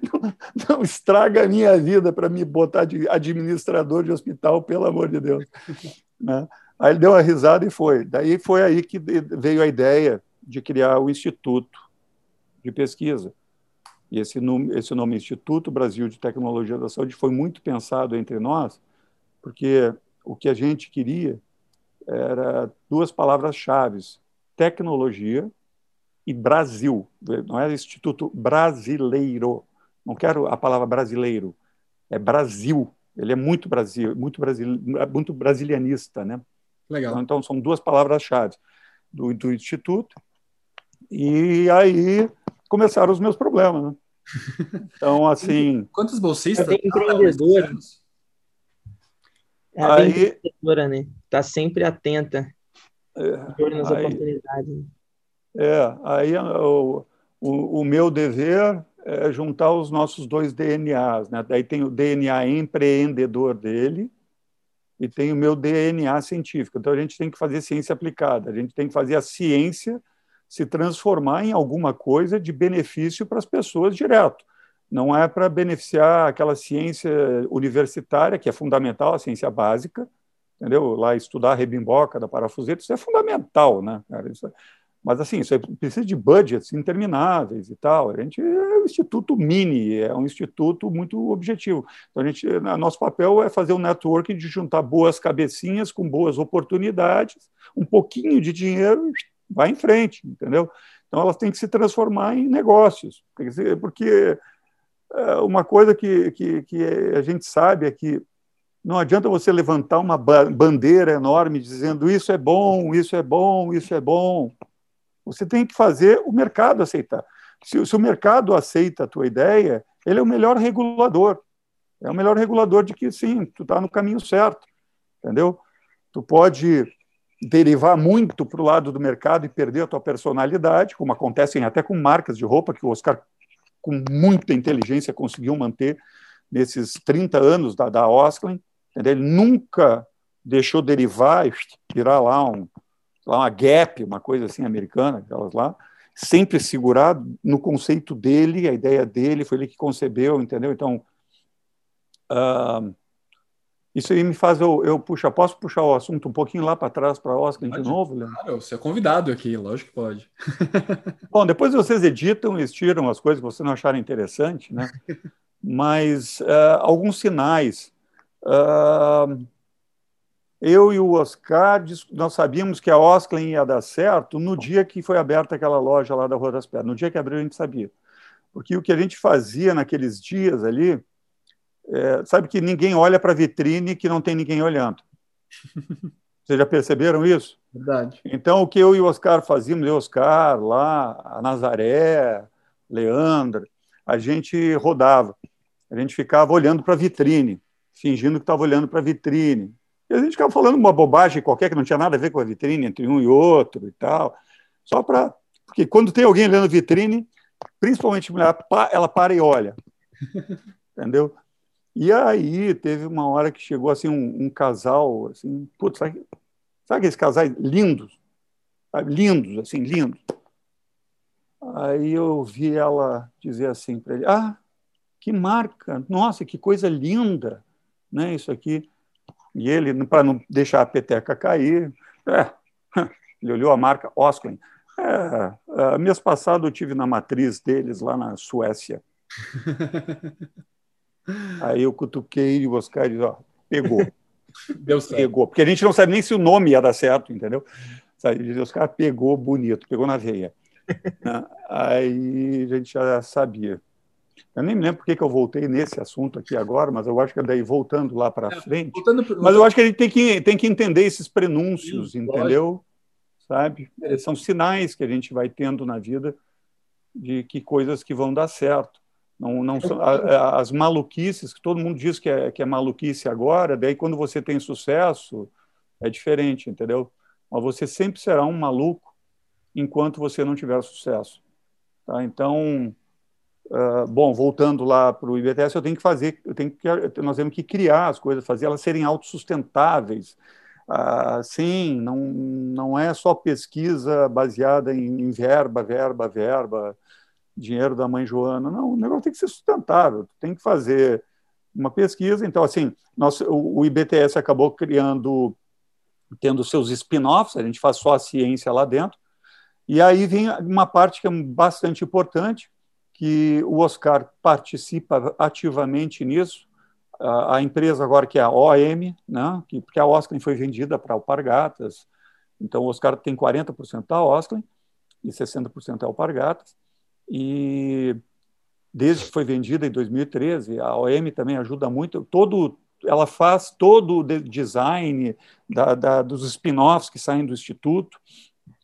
não, não, estraga a minha vida para me botar de administrador de hospital, pelo amor de Deus. Né? Aí ele deu uma risada e foi. Daí foi aí que veio a ideia de criar o Instituto de Pesquisa. E esse nome, esse nome Instituto Brasil de Tecnologia da Saúde foi muito pensado entre nós, porque o que a gente queria era duas palavras-chave: tecnologia e Brasil. Não é Instituto Brasileiro. Não quero a palavra brasileiro. É Brasil. Ele é muito Brasil, muito brasil, muito brasilianista, né? Legal. Então, são duas palavras-chave do, do instituto. E aí começaram os meus problemas, né? Então, assim. Quantos bolsistas? É empreendedora. É a aí, empreendedora, né? Está sempre atenta. É, nas aí, oportunidades. É, aí o, o, o, meu dever é juntar os nossos dois DNAs, né? Daí tem o DNA empreendedor dele e tem o meu DNA científico. Então a gente tem que fazer ciência aplicada, a gente tem que fazer a ciência se transformar em alguma coisa de benefício para as pessoas direto. Não é para beneficiar aquela ciência universitária, que é fundamental, a ciência básica, entendeu? Lá estudar a rebimboca da parafuseta, isso é fundamental, né, cara? Isso é... Mas, assim, isso precisa de budgets intermináveis e tal. A gente é um instituto mini, é um instituto muito objetivo. Então, a gente, nosso papel é fazer um networking de juntar boas cabecinhas com boas oportunidades, um pouquinho de dinheiro vai em frente, entendeu? Então elas têm que se transformar em negócios, porque é, uma coisa que, que, que a gente sabe é que não adianta você levantar uma bandeira enorme dizendo isso é bom, isso é bom, isso é bom. Você tem que fazer o mercado aceitar. Se, se o mercado aceita a tua ideia, ele é o melhor regulador. É o melhor regulador de que sim, tu está no caminho certo, entendeu? Tu pode derivar muito para o lado do mercado e perder a tua personalidade, como acontece até com marcas de roupa que o Oscar, com muita inteligência, conseguiu manter nesses 30 anos da, da Osklin. Ele nunca deixou derivar e virar lá, um, lá uma Gap, uma coisa assim americana, aquelas lá, sempre segurado no conceito dele, a ideia dele, foi ele que concebeu, entendeu? Então, uh, isso aí me faz eu, eu puxar. Posso puxar o assunto um pouquinho lá para trás para Oscar de novo, Leandro? Claro, você é convidado aqui, lógico que pode. Bom, depois vocês editam e tiram as coisas que vocês não acharem interessante, né? Mas uh, alguns sinais. Uh, eu e o Oscar, nós sabíamos que a Oscar ia dar certo no dia que foi aberta aquela loja lá da Rua das Pedras. No dia que abriu, a gente sabia. Porque o que a gente fazia naqueles dias ali é, sabe que ninguém olha para a vitrine que não tem ninguém olhando. Vocês já perceberam isso? Verdade. Então, o que eu e o Oscar fazíamos, eu o Oscar, lá, a Nazaré, Leandro, a gente rodava. A gente ficava olhando para a vitrine, fingindo que estava olhando para a vitrine. E a gente ficava falando uma bobagem qualquer que não tinha nada a ver com a vitrine, entre um e outro e tal. Só para. Porque quando tem alguém olhando a vitrine, principalmente mulher, ela para e olha. Entendeu? E aí teve uma hora que chegou assim um, um casal, assim, putz, sabe, sabe aqueles casais lindos? Lindos, assim, lindos. Aí eu vi ela dizer assim para ele: Ah, que marca! Nossa, que coisa linda! Né, isso aqui. E ele, para não deixar a peteca cair, é, ele olhou a marca Osklin. É, é, mês passado eu tive na matriz deles lá na Suécia. Aí eu cutuquei e o Oscar disse, ó, pegou. Deu certo. Pegou. Porque a gente não sabe nem se o nome ia dar certo, entendeu? Sabe? O Oscar pegou bonito, pegou na veia. Né? Aí a gente já sabia. Eu nem me lembro porque que eu voltei nesse assunto aqui agora, mas eu acho que daí voltando lá para é, frente. Mas eu acho que a gente tem que, tem que entender esses prenúncios, entendeu? Lógico. Sabe? São sinais que a gente vai tendo na vida de que coisas que vão dar certo. Não, não são, as maluquices, que todo mundo diz que é, que é maluquice agora, daí quando você tem sucesso, é diferente, entendeu? Mas você sempre será um maluco enquanto você não tiver sucesso. Tá? Então, uh, bom, voltando lá para o IBTS, eu tenho que fazer, eu tenho que, nós temos que criar as coisas, fazer elas serem autossustentáveis. Uh, sim, não, não é só pesquisa baseada em, em verba, verba, verba, dinheiro da mãe Joana. Não, o negócio tem que ser sustentável, tem que fazer uma pesquisa. Então, assim, nosso, o IBTS acabou criando, tendo seus spin-offs, a gente faz só a ciência lá dentro, e aí vem uma parte que é bastante importante, que o Oscar participa ativamente nisso. A, empresa agora que é a OM, né, que, porque a Oscar foi vendida para Alpargatas, então o Oscar tem 40% da Oscar e 60% é Alpargatas. E desde que foi vendida em 2013, a OM também ajuda muito. Todo, ela faz todo o design da, da, dos spin-offs que saem do Instituto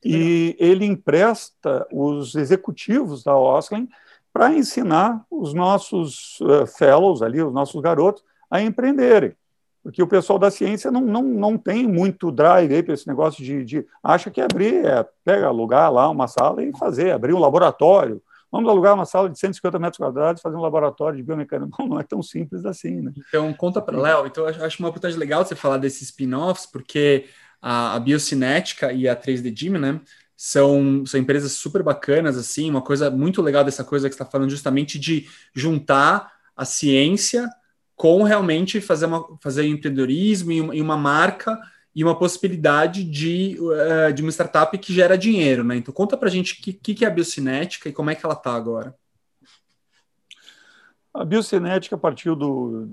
e ele empresta os executivos da Osklin para ensinar os nossos uh, fellows ali, os nossos garotos, a empreenderem. Porque o pessoal da ciência não, não, não tem muito drive aí para esse negócio de, de, acha que abrir é pega, alugar lá uma sala e fazer, abrir um laboratório. Vamos alugar uma sala de 150 metros quadrados fazer um laboratório de biomecânica. Não, não é tão simples assim, né? Então, conta para Léo. Então, acho uma oportunidade legal você falar desses spin-offs, porque a, a Biocinética e a 3D Gym, né? São, são empresas super bacanas, assim, uma coisa muito legal dessa coisa que você está falando, justamente de juntar a ciência com realmente fazer, uma, fazer empreendedorismo e uma, e uma marca e uma possibilidade de, uh, de uma startup que gera dinheiro, né? Então conta para a gente o que, que é a biocinética e como é que ela está agora. A biocinética partiu do,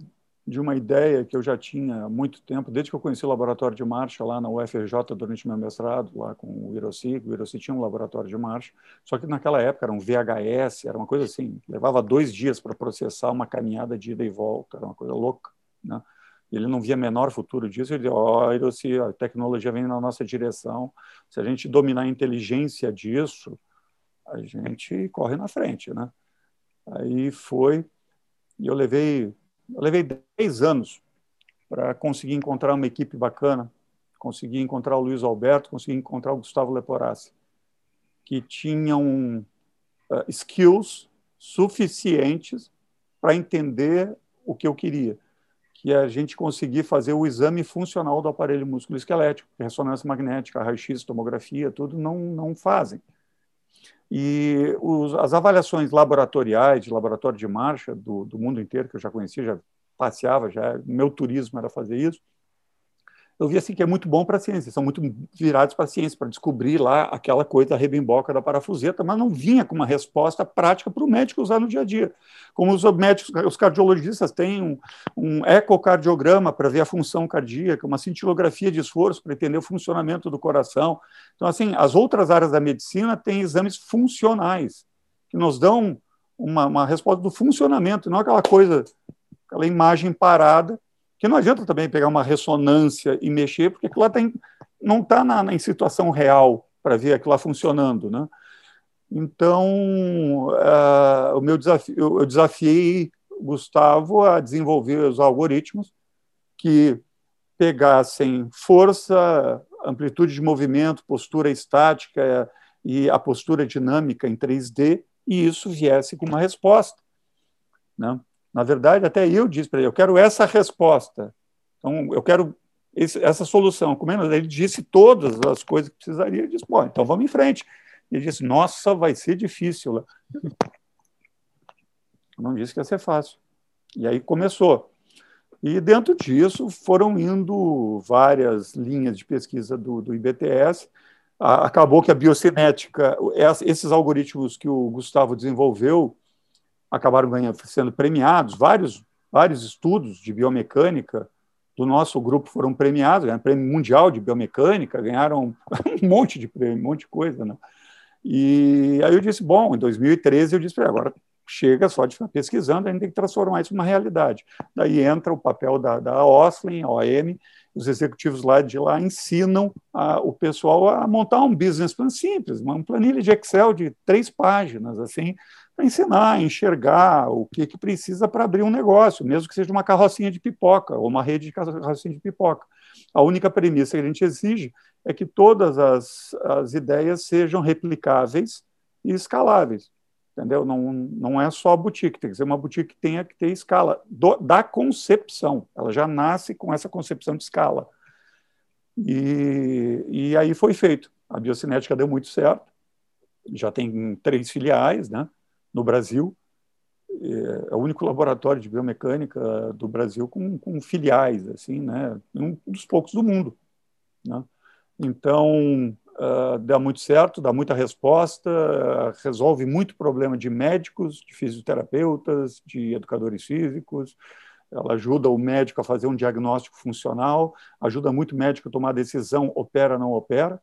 de uma ideia que eu já tinha há muito tempo, desde que eu conheci o laboratório de marcha lá na UFRJ durante meu mestrado, lá com o Hiroshi. O Hiroshi tinha um laboratório de marcha, só que naquela época era um VHS, era uma coisa assim, levava dois dias para processar uma caminhada de ida e volta, era uma coisa louca, né? Ele não via menor futuro disso. Ele oh, Hiroshi, a tecnologia vem na nossa direção. Se a gente dominar a inteligência disso, a gente corre na frente, né? Aí foi, e eu levei eu levei 10 anos para conseguir encontrar uma equipe bacana, conseguir encontrar o Luiz Alberto, conseguir encontrar o Gustavo Leporassi, que tinham uh, skills suficientes para entender o que eu queria, que é a gente conseguir fazer o exame funcional do aparelho músculo esquelético, ressonância magnética, raio-x, tomografia, tudo não, não fazem. E os, as avaliações laboratoriais, de laboratório de marcha do, do mundo inteiro, que eu já conhecia, já passeava, já meu turismo era fazer isso, eu vi assim que é muito bom para a ciência, são muito virados para a ciência, para descobrir lá aquela coisa da rebimboca da parafuseta, mas não vinha com uma resposta prática para o médico usar no dia a dia. Como os médicos, os cardiologistas têm um, um ecocardiograma para ver a função cardíaca, uma cintilografia de esforço para entender o funcionamento do coração. Então, assim, as outras áreas da medicina têm exames funcionais, que nos dão uma, uma resposta do funcionamento, não aquela coisa, aquela imagem parada que não adianta também pegar uma ressonância e mexer, porque aquilo lá tem, não está em situação real para ver aquilo lá funcionando. Né? Então, uh, o meu desafio, eu desafiei o Gustavo a desenvolver os algoritmos que pegassem força, amplitude de movimento, postura estática e a postura dinâmica em 3D, e isso viesse com uma resposta. Né? Na verdade, até eu disse para ele: eu quero essa resposta. Então, eu quero esse, essa solução. Como ele disse todas as coisas que precisaria, ele disse: bom, então vamos em frente. Ele disse: nossa, vai ser difícil. Não disse que ia ser fácil. E aí começou. E dentro disso foram indo várias linhas de pesquisa do, do IBTS. Acabou que a biocinética, esses algoritmos que o Gustavo desenvolveu, acabaram ganhando, sendo premiados, vários, vários estudos de biomecânica do nosso grupo foram premiados, ganharam prêmio mundial de biomecânica, ganharam um monte de prêmio, um monte de coisa, né? E aí eu disse, bom, em 2013 eu disse, agora chega só de ficar pesquisando, a gente tem que transformar isso numa realidade. Daí entra o papel da, da OSLIN, a OM, os executivos lá de lá ensinam a, o pessoal a montar um business plan simples, uma planilha de Excel de três páginas, assim, para ensinar, enxergar o que, que precisa para abrir um negócio, mesmo que seja uma carrocinha de pipoca ou uma rede de carrocinha de pipoca. A única premissa que a gente exige é que todas as, as ideias sejam replicáveis e escaláveis entendeu? Não, não é só boutique, tem que ser uma boutique que tenha que ter escala do, da concepção. Ela já nasce com essa concepção de escala. E, e aí foi feito. A biocinética deu muito certo. Já tem três filiais, né? No Brasil, é, é o único laboratório de biomecânica do Brasil com, com filiais, assim, né? Um dos poucos do mundo, né? Então, uh, dá muito certo, dá muita resposta, resolve muito problema de médicos, de fisioterapeutas, de educadores físicos. Ela ajuda o médico a fazer um diagnóstico funcional, ajuda muito o médico a tomar decisão opera não opera.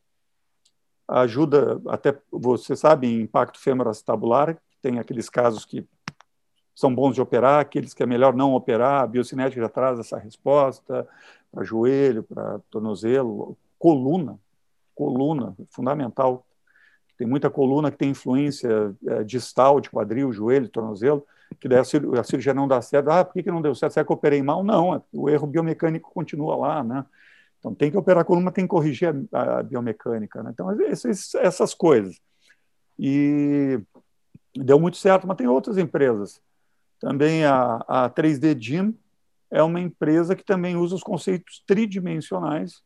Ajuda até, você sabe, impacto femoroacetabular, tem aqueles casos que são bons de operar, aqueles que é melhor não operar, a biocinética já traz essa resposta para joelho, para tornozelo, coluna, coluna, fundamental. Tem muita coluna que tem influência é, distal de quadril, joelho, tornozelo, que daí a, cir a cirurgia não dá certo. Ah, por que, que não deu certo? Será que eu operei mal? Não, é, o erro biomecânico continua lá, né? Então tem que operar a coluna, tem que corrigir a, a biomecânica. Né? Então, essas, essas coisas. E deu muito certo, mas tem outras empresas. Também a, a 3D Gym é uma empresa que também usa os conceitos tridimensionais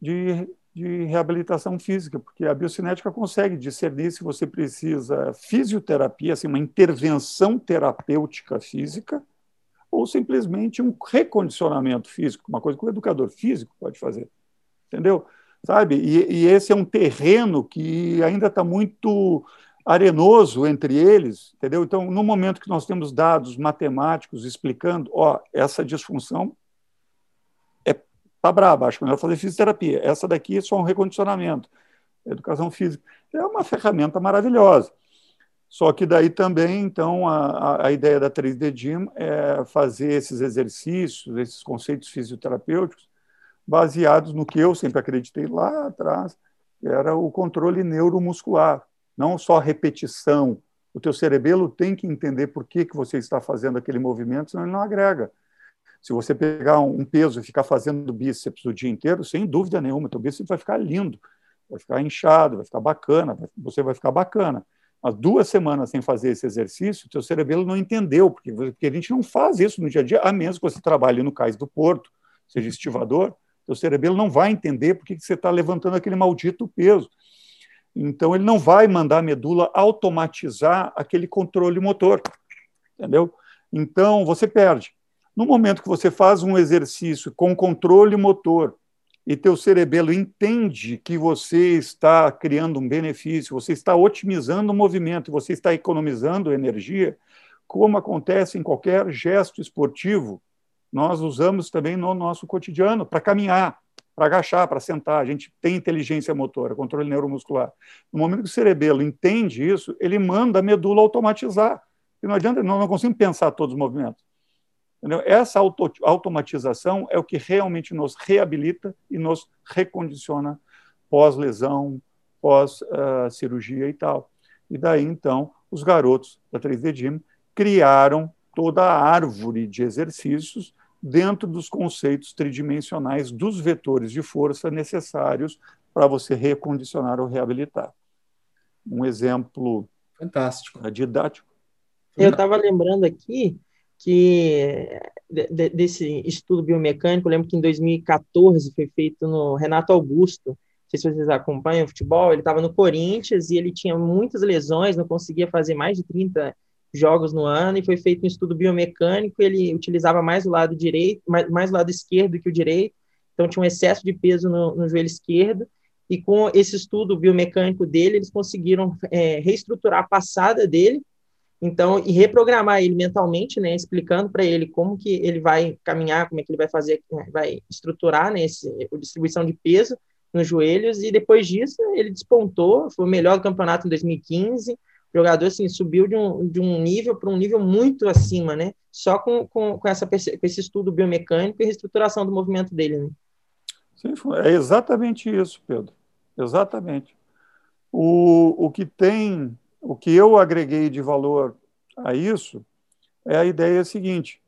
de de reabilitação física, porque a biocinética consegue discernir se você precisa fisioterapia, assim, uma intervenção terapêutica física, ou simplesmente um recondicionamento físico, uma coisa que o educador físico pode fazer. Entendeu? Sabe? E, e esse é um terreno que ainda está muito arenoso entre eles, entendeu? Então, no momento que nós temos dados matemáticos explicando, ó, essa disfunção tá braba, acho é melhor fazer fisioterapia. Essa daqui é só um recondicionamento. Educação física é uma ferramenta maravilhosa. Só que daí também, então, a, a ideia da 3D Gym é fazer esses exercícios, esses conceitos fisioterapêuticos, baseados no que eu sempre acreditei lá atrás, que era o controle neuromuscular, não só repetição. O teu cerebelo tem que entender por que, que você está fazendo aquele movimento, senão ele não agrega. Se você pegar um peso e ficar fazendo bíceps o dia inteiro, sem dúvida nenhuma, teu bíceps vai ficar lindo, vai ficar inchado, vai ficar bacana, você vai ficar bacana. Mas duas semanas sem fazer esse exercício, teu cerebelo não entendeu, porque, porque a gente não faz isso no dia a dia, a menos que você trabalhe no cais do porto, seja estivador, teu cerebelo não vai entender porque que você está levantando aquele maldito peso. Então, ele não vai mandar a medula automatizar aquele controle motor, entendeu? Então, você perde. No momento que você faz um exercício com controle motor e teu cerebelo entende que você está criando um benefício, você está otimizando o movimento, você está economizando energia, como acontece em qualquer gesto esportivo, nós usamos também no nosso cotidiano para caminhar, para agachar, para sentar. A gente tem inteligência motora, controle neuromuscular. No momento que o cerebelo entende isso, ele manda a medula automatizar. E não adianta, nós não conseguimos pensar todos os movimentos. Entendeu? Essa auto, automatização é o que realmente nos reabilita e nos recondiciona pós-lesão, pós-cirurgia uh, e tal. E daí, então, os garotos da 3D Gym criaram toda a árvore de exercícios dentro dos conceitos tridimensionais dos vetores de força necessários para você recondicionar ou reabilitar. Um exemplo fantástico, didático. Eu estava lembrando aqui que de, desse estudo biomecânico, lembro que em 2014 foi feito no Renato Augusto, não sei se vocês acompanham o futebol, ele estava no Corinthians e ele tinha muitas lesões, não conseguia fazer mais de 30 jogos no ano, e foi feito um estudo biomecânico, ele utilizava mais o lado direito, mais, mais o lado esquerdo que o direito, então tinha um excesso de peso no, no joelho esquerdo, e com esse estudo biomecânico dele, eles conseguiram é, reestruturar a passada dele, então, e reprogramar ele mentalmente, né, explicando para ele como que ele vai caminhar, como é que ele vai fazer, vai estruturar né, esse, a distribuição de peso nos joelhos, e depois disso ele despontou, foi o melhor campeonato em 2015, Jogador assim, subiu de um, de um nível para um nível muito acima, né? Só com, com, com, essa, com esse estudo biomecânico e reestruturação do movimento dele. Né? Sim, é exatamente isso, Pedro. Exatamente. O, o que tem, o que eu agreguei de valor a isso é a ideia seguinte: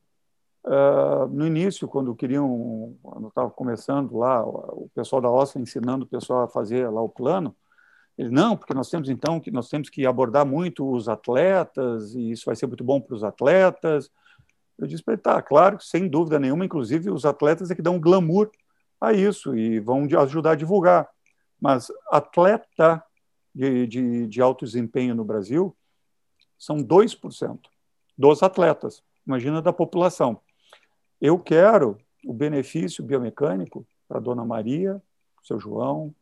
uh, no início, quando queriam, quando estava começando lá, o pessoal da OSA ensinando o pessoal a fazer lá o plano, ele não, porque nós temos então que nós temos que abordar muito os atletas e isso vai ser muito bom para os atletas. Eu disse para ele, tá, claro, sem dúvida nenhuma, inclusive os atletas é que dão glamour a isso e vão ajudar a divulgar. Mas atleta de, de, de alto desempenho no Brasil são 2% dos atletas. Imagina da população. Eu quero o benefício biomecânico para a dona Maria, seu João,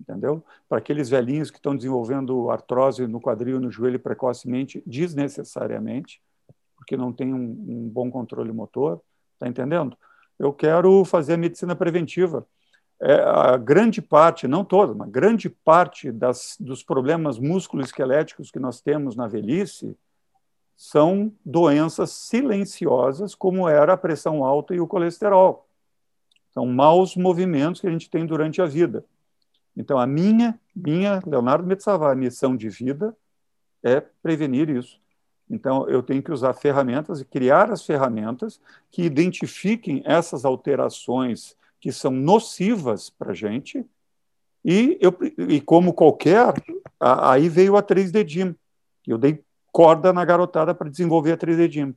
entendeu? Para aqueles velhinhos que estão desenvolvendo artrose no quadril e no joelho precocemente, desnecessariamente, porque não tem um, um bom controle motor, tá entendendo? Eu quero fazer medicina preventiva. É, a grande parte, não toda, mas grande parte das, dos problemas músculo-esqueléticos que nós temos na velhice são doenças silenciosas, como era a pressão alta e o colesterol. São maus movimentos que a gente tem durante a vida. Então, a minha, minha, Leonardo Metsavar, missão de vida é prevenir isso. Então, eu tenho que usar ferramentas e criar as ferramentas que identifiquem essas alterações que são nocivas para a gente. E, eu, e como qualquer, aí veio a 3D Gym. Eu dei corda na garotada para desenvolver a 3D Gym.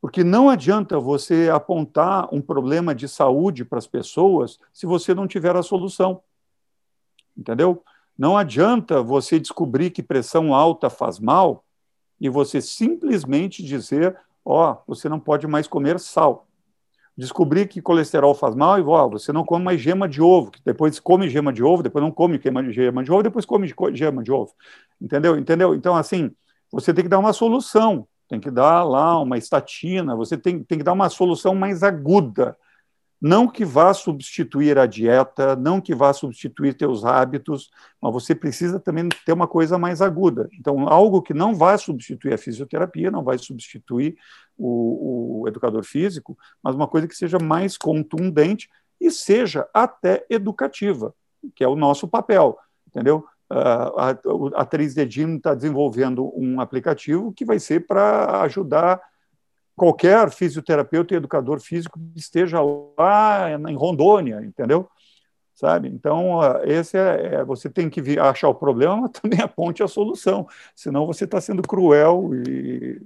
Porque não adianta você apontar um problema de saúde para as pessoas se você não tiver a solução entendeu? Não adianta você descobrir que pressão alta faz mal e você simplesmente dizer, ó, oh, você não pode mais comer sal. Descobrir que colesterol faz mal e ó, oh, você não come mais gema de ovo, que depois come gema de ovo, depois não come gema de ovo, depois come gema de ovo. Entendeu? Entendeu? Então, assim, você tem que dar uma solução, tem que dar lá uma estatina, você tem, tem que dar uma solução mais aguda não que vá substituir a dieta, não que vá substituir teus hábitos, mas você precisa também ter uma coisa mais aguda. Então, algo que não vai substituir a fisioterapia, não vai substituir o, o educador físico, mas uma coisa que seja mais contundente e seja até educativa, que é o nosso papel, entendeu? a, a 3D Gym está desenvolvendo um aplicativo que vai ser para ajudar qualquer fisioterapeuta e educador físico esteja lá em Rondônia, entendeu? Sabe? Então, esse é, é você tem que achar o problema, mas também aponte a solução, senão você está sendo cruel e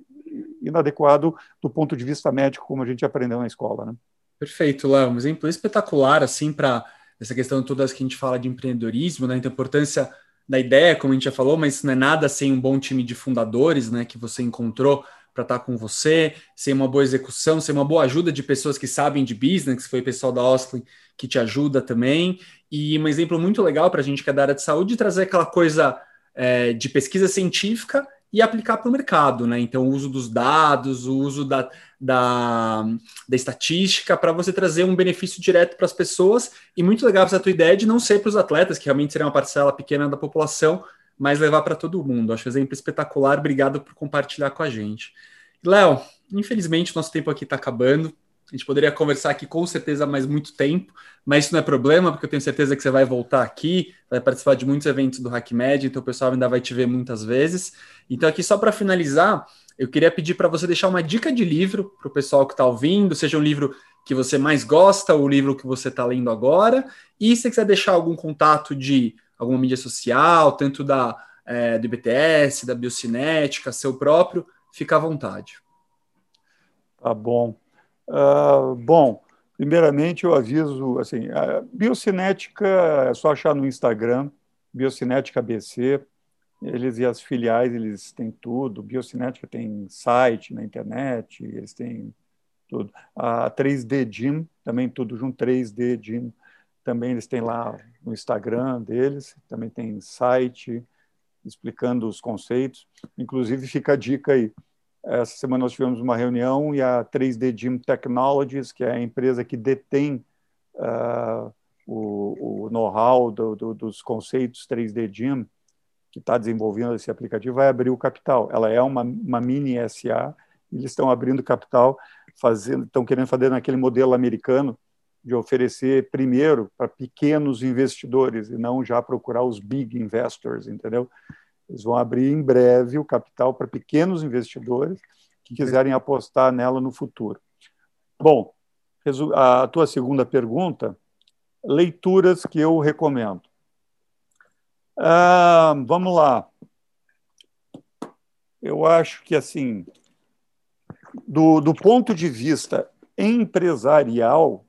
inadequado do ponto de vista médico, como a gente aprendeu na escola, né? Perfeito, Léo. Um exemplo espetacular, assim, para essa questão toda que a gente fala de empreendedorismo, né? Então, a importância da ideia, como a gente já falou, mas não é nada sem um bom time de fundadores, né? Que você encontrou para estar tá com você, sem uma boa execução, sem uma boa ajuda de pessoas que sabem de business, foi o pessoal da Osklin que te ajuda também. E um exemplo muito legal para a gente que é da área de saúde, trazer aquela coisa é, de pesquisa científica e aplicar para o mercado, né? Então, o uso dos dados, o uso da, da, da estatística para você trazer um benefício direto para as pessoas. E muito legal essa tua ideia de não ser para os atletas, que realmente seria uma parcela pequena da população, mas levar para todo mundo. Acho um exemplo espetacular. Obrigado por compartilhar com a gente. Léo, infelizmente nosso tempo aqui está acabando. A gente poderia conversar aqui com certeza mais muito tempo, mas isso não é problema, porque eu tenho certeza que você vai voltar aqui, vai participar de muitos eventos do HackMed, então o pessoal ainda vai te ver muitas vezes. Então, aqui só para finalizar, eu queria pedir para você deixar uma dica de livro para o pessoal que está ouvindo, seja um livro que você mais gosta, ou o livro que você está lendo agora, e se você quiser deixar algum contato de alguma mídia social, tanto da, é, do IBTS, da Biocinética, seu próprio, fica à vontade. Tá bom. Uh, bom, primeiramente eu aviso, assim, a Biocinética é só achar no Instagram, Biocinética BC, eles e as filiais, eles têm tudo, Biocinética tem site na internet, eles têm tudo. A 3D Gym, também tudo junto, 3D Gym, também eles têm lá no Instagram deles, também tem site explicando os conceitos. Inclusive, fica a dica aí. Essa semana nós tivemos uma reunião e a 3D Gym Technologies, que é a empresa que detém uh, o, o know-how do, do, dos conceitos 3D Gym, que está desenvolvendo esse aplicativo, vai abrir o capital. Ela é uma, uma mini SA, eles estão abrindo capital, fazendo, estão querendo fazer naquele modelo americano de oferecer primeiro para pequenos investidores e não já procurar os big investors, entendeu? Eles vão abrir em breve o capital para pequenos investidores que quiserem apostar nela no futuro. Bom, a tua segunda pergunta, leituras que eu recomendo. Ah, vamos lá. Eu acho que, assim, do, do ponto de vista empresarial,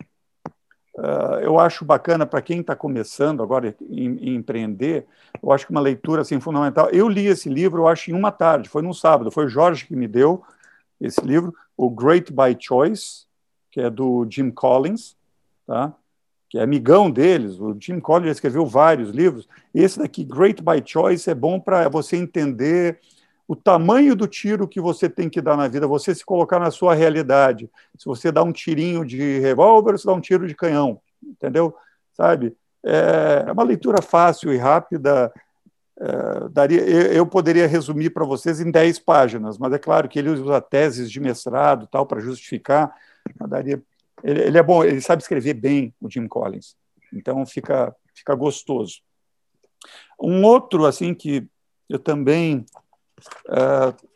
uh, eu acho bacana para quem está começando agora em, em, empreender, eu acho que uma leitura assim, fundamental. Eu li esse livro, eu acho, em uma tarde, foi num sábado, foi o Jorge que me deu esse livro, o Great by Choice, que é do Jim Collins, tá? que é amigão deles. O Jim Collins escreveu vários livros. Esse daqui, Great by Choice, é bom para você entender o tamanho do tiro que você tem que dar na vida, você se colocar na sua realidade. Se você dá um tirinho de revólver, você dá um tiro de canhão, entendeu? Sabe? É uma leitura fácil e rápida. É, daria, eu poderia resumir para vocês em 10 páginas, mas é claro que ele usa teses de mestrado tal para justificar. Daria ele, ele, é bom, ele sabe escrever bem, o Jim Collins. Então fica, fica gostoso. Um outro, assim, que eu também. Uh,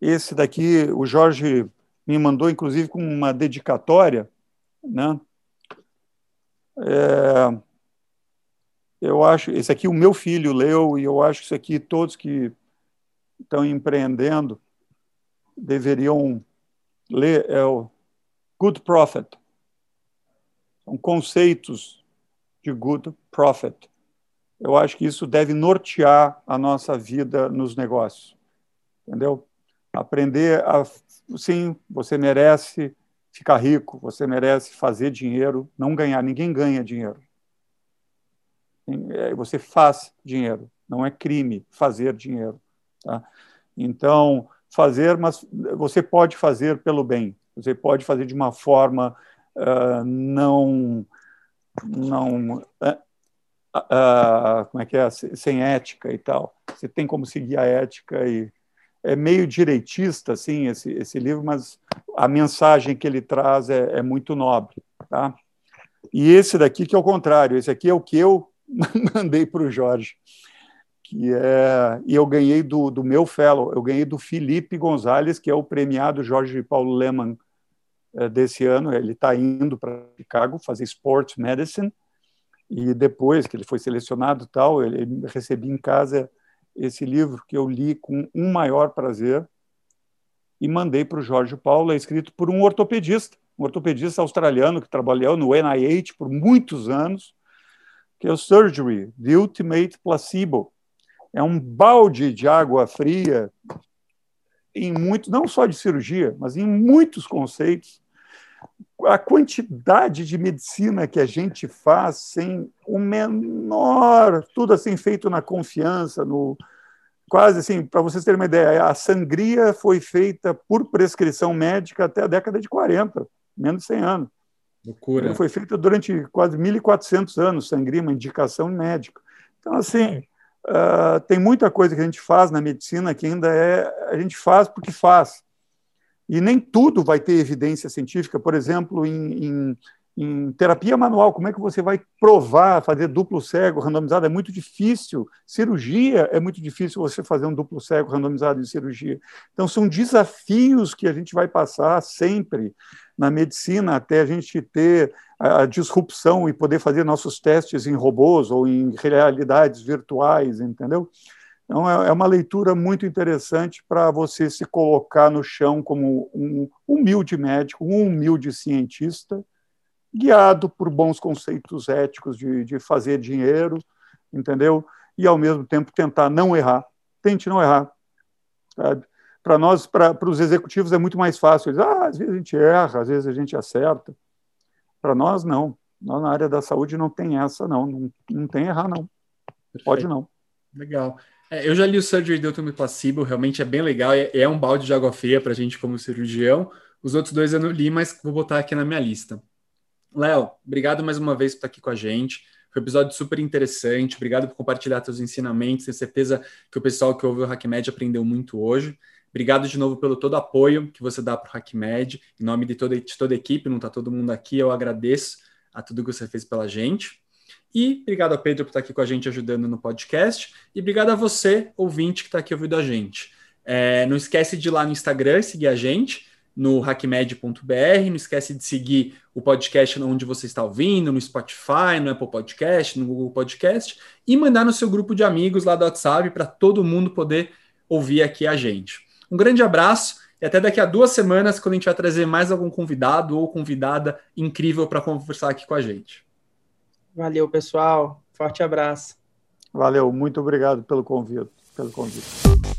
esse daqui, o Jorge me mandou, inclusive, com uma dedicatória, né? É, eu acho, esse aqui o meu filho leu, e eu acho que isso aqui todos que estão empreendendo deveriam ler. É o Good Prophet. São conceitos de Good Prophet. Eu acho que isso deve nortear a nossa vida nos negócios. Entendeu? Aprender a. Sim, você merece ficar rico, você merece fazer dinheiro, não ganhar. Ninguém ganha dinheiro. É, você faz dinheiro, não é crime fazer dinheiro. Tá? Então, fazer, mas você pode fazer pelo bem. Você pode fazer de uma forma uh, não não uh, como é que é sem ética e tal. Você tem como seguir a ética e é meio direitista assim esse esse livro, mas a mensagem que ele traz é, é muito nobre, tá? E esse daqui que é o contrário. Esse aqui é o que eu mandei para o Jorge que é e eu ganhei do, do meu fellow, eu ganhei do Felipe Gonzalez, que é o premiado Jorge Paulo Lehmann eh, desse ano. Ele está indo para Chicago fazer Sports Medicine e depois que ele foi selecionado tal, ele recebi em casa esse livro que eu li com um maior prazer e mandei para o Jorge Paulo, é escrito por um ortopedista, um ortopedista australiano que trabalhou no NIH por muitos anos, que é o Surgery, The Ultimate Placebo. É um balde de água fria em muito, não só de cirurgia, mas em muitos conceitos a quantidade de medicina que a gente faz sem o menor, tudo assim feito na confiança, no quase assim, para vocês terem uma ideia, a sangria foi feita por prescrição médica até a década de 40, menos de 100 anos. Loucura. Foi feita durante quase 1.400 anos, sangria, uma indicação médica. Então, assim, uh, tem muita coisa que a gente faz na medicina que ainda é, a gente faz porque faz. E nem tudo vai ter evidência científica. Por exemplo, em, em, em, terapia manual, como é que você vai provar, fazer duplo cego randomizado? É muito difícil. Cirurgia é muito difícil você fazer um duplo cego randomizado em cirurgia. Então, são desafios que a gente vai passar sempre na medicina até a gente ter a disrupção e poder fazer nossos testes em robôs ou em realidades virtuais, entendeu? Então, é, é uma leitura muito interessante para você se colocar no chão como um humilde médico, um humilde cientista, guiado por bons conceitos éticos de, de fazer dinheiro, entendeu? E, ao mesmo tempo, tentar não errar. Tente não errar. Para nós, para os executivos, é muito mais fácil. Eles, ah, às vezes a gente erra, às vezes a gente acerta. Para nós, não. Nós, na área da saúde, não tem essa, não. Não, não tem errar, não. Perfeito. Pode não. Legal. É, eu já li o Surgery de Ultimate Placebo, realmente é bem legal, é, é um balde de água fria para a gente como cirurgião. Os outros dois eu não li, mas vou botar aqui na minha lista. Léo, obrigado mais uma vez por estar aqui com a gente. Foi um episódio super interessante. Obrigado por compartilhar seus ensinamentos. Tenho certeza que o pessoal que ouve o HackMed aprendeu muito hoje. Obrigado de novo pelo todo apoio que você dá para o HackMed. Em nome de toda, de toda a equipe, não está todo mundo aqui, eu agradeço a tudo que você fez pela gente. E obrigado a Pedro por estar aqui com a gente ajudando no podcast. E obrigado a você, ouvinte, que está aqui ouvindo a gente. É, não esquece de ir lá no Instagram seguir a gente no hackmed.br. Não esquece de seguir o podcast onde você está ouvindo, no Spotify, no Apple Podcast, no Google Podcast, e mandar no seu grupo de amigos lá do WhatsApp para todo mundo poder ouvir aqui a gente. Um grande abraço e até daqui a duas semanas, quando a gente vai trazer mais algum convidado ou convidada incrível para conversar aqui com a gente. Valeu, pessoal. Forte abraço. Valeu, muito obrigado pelo convite. Pelo convite.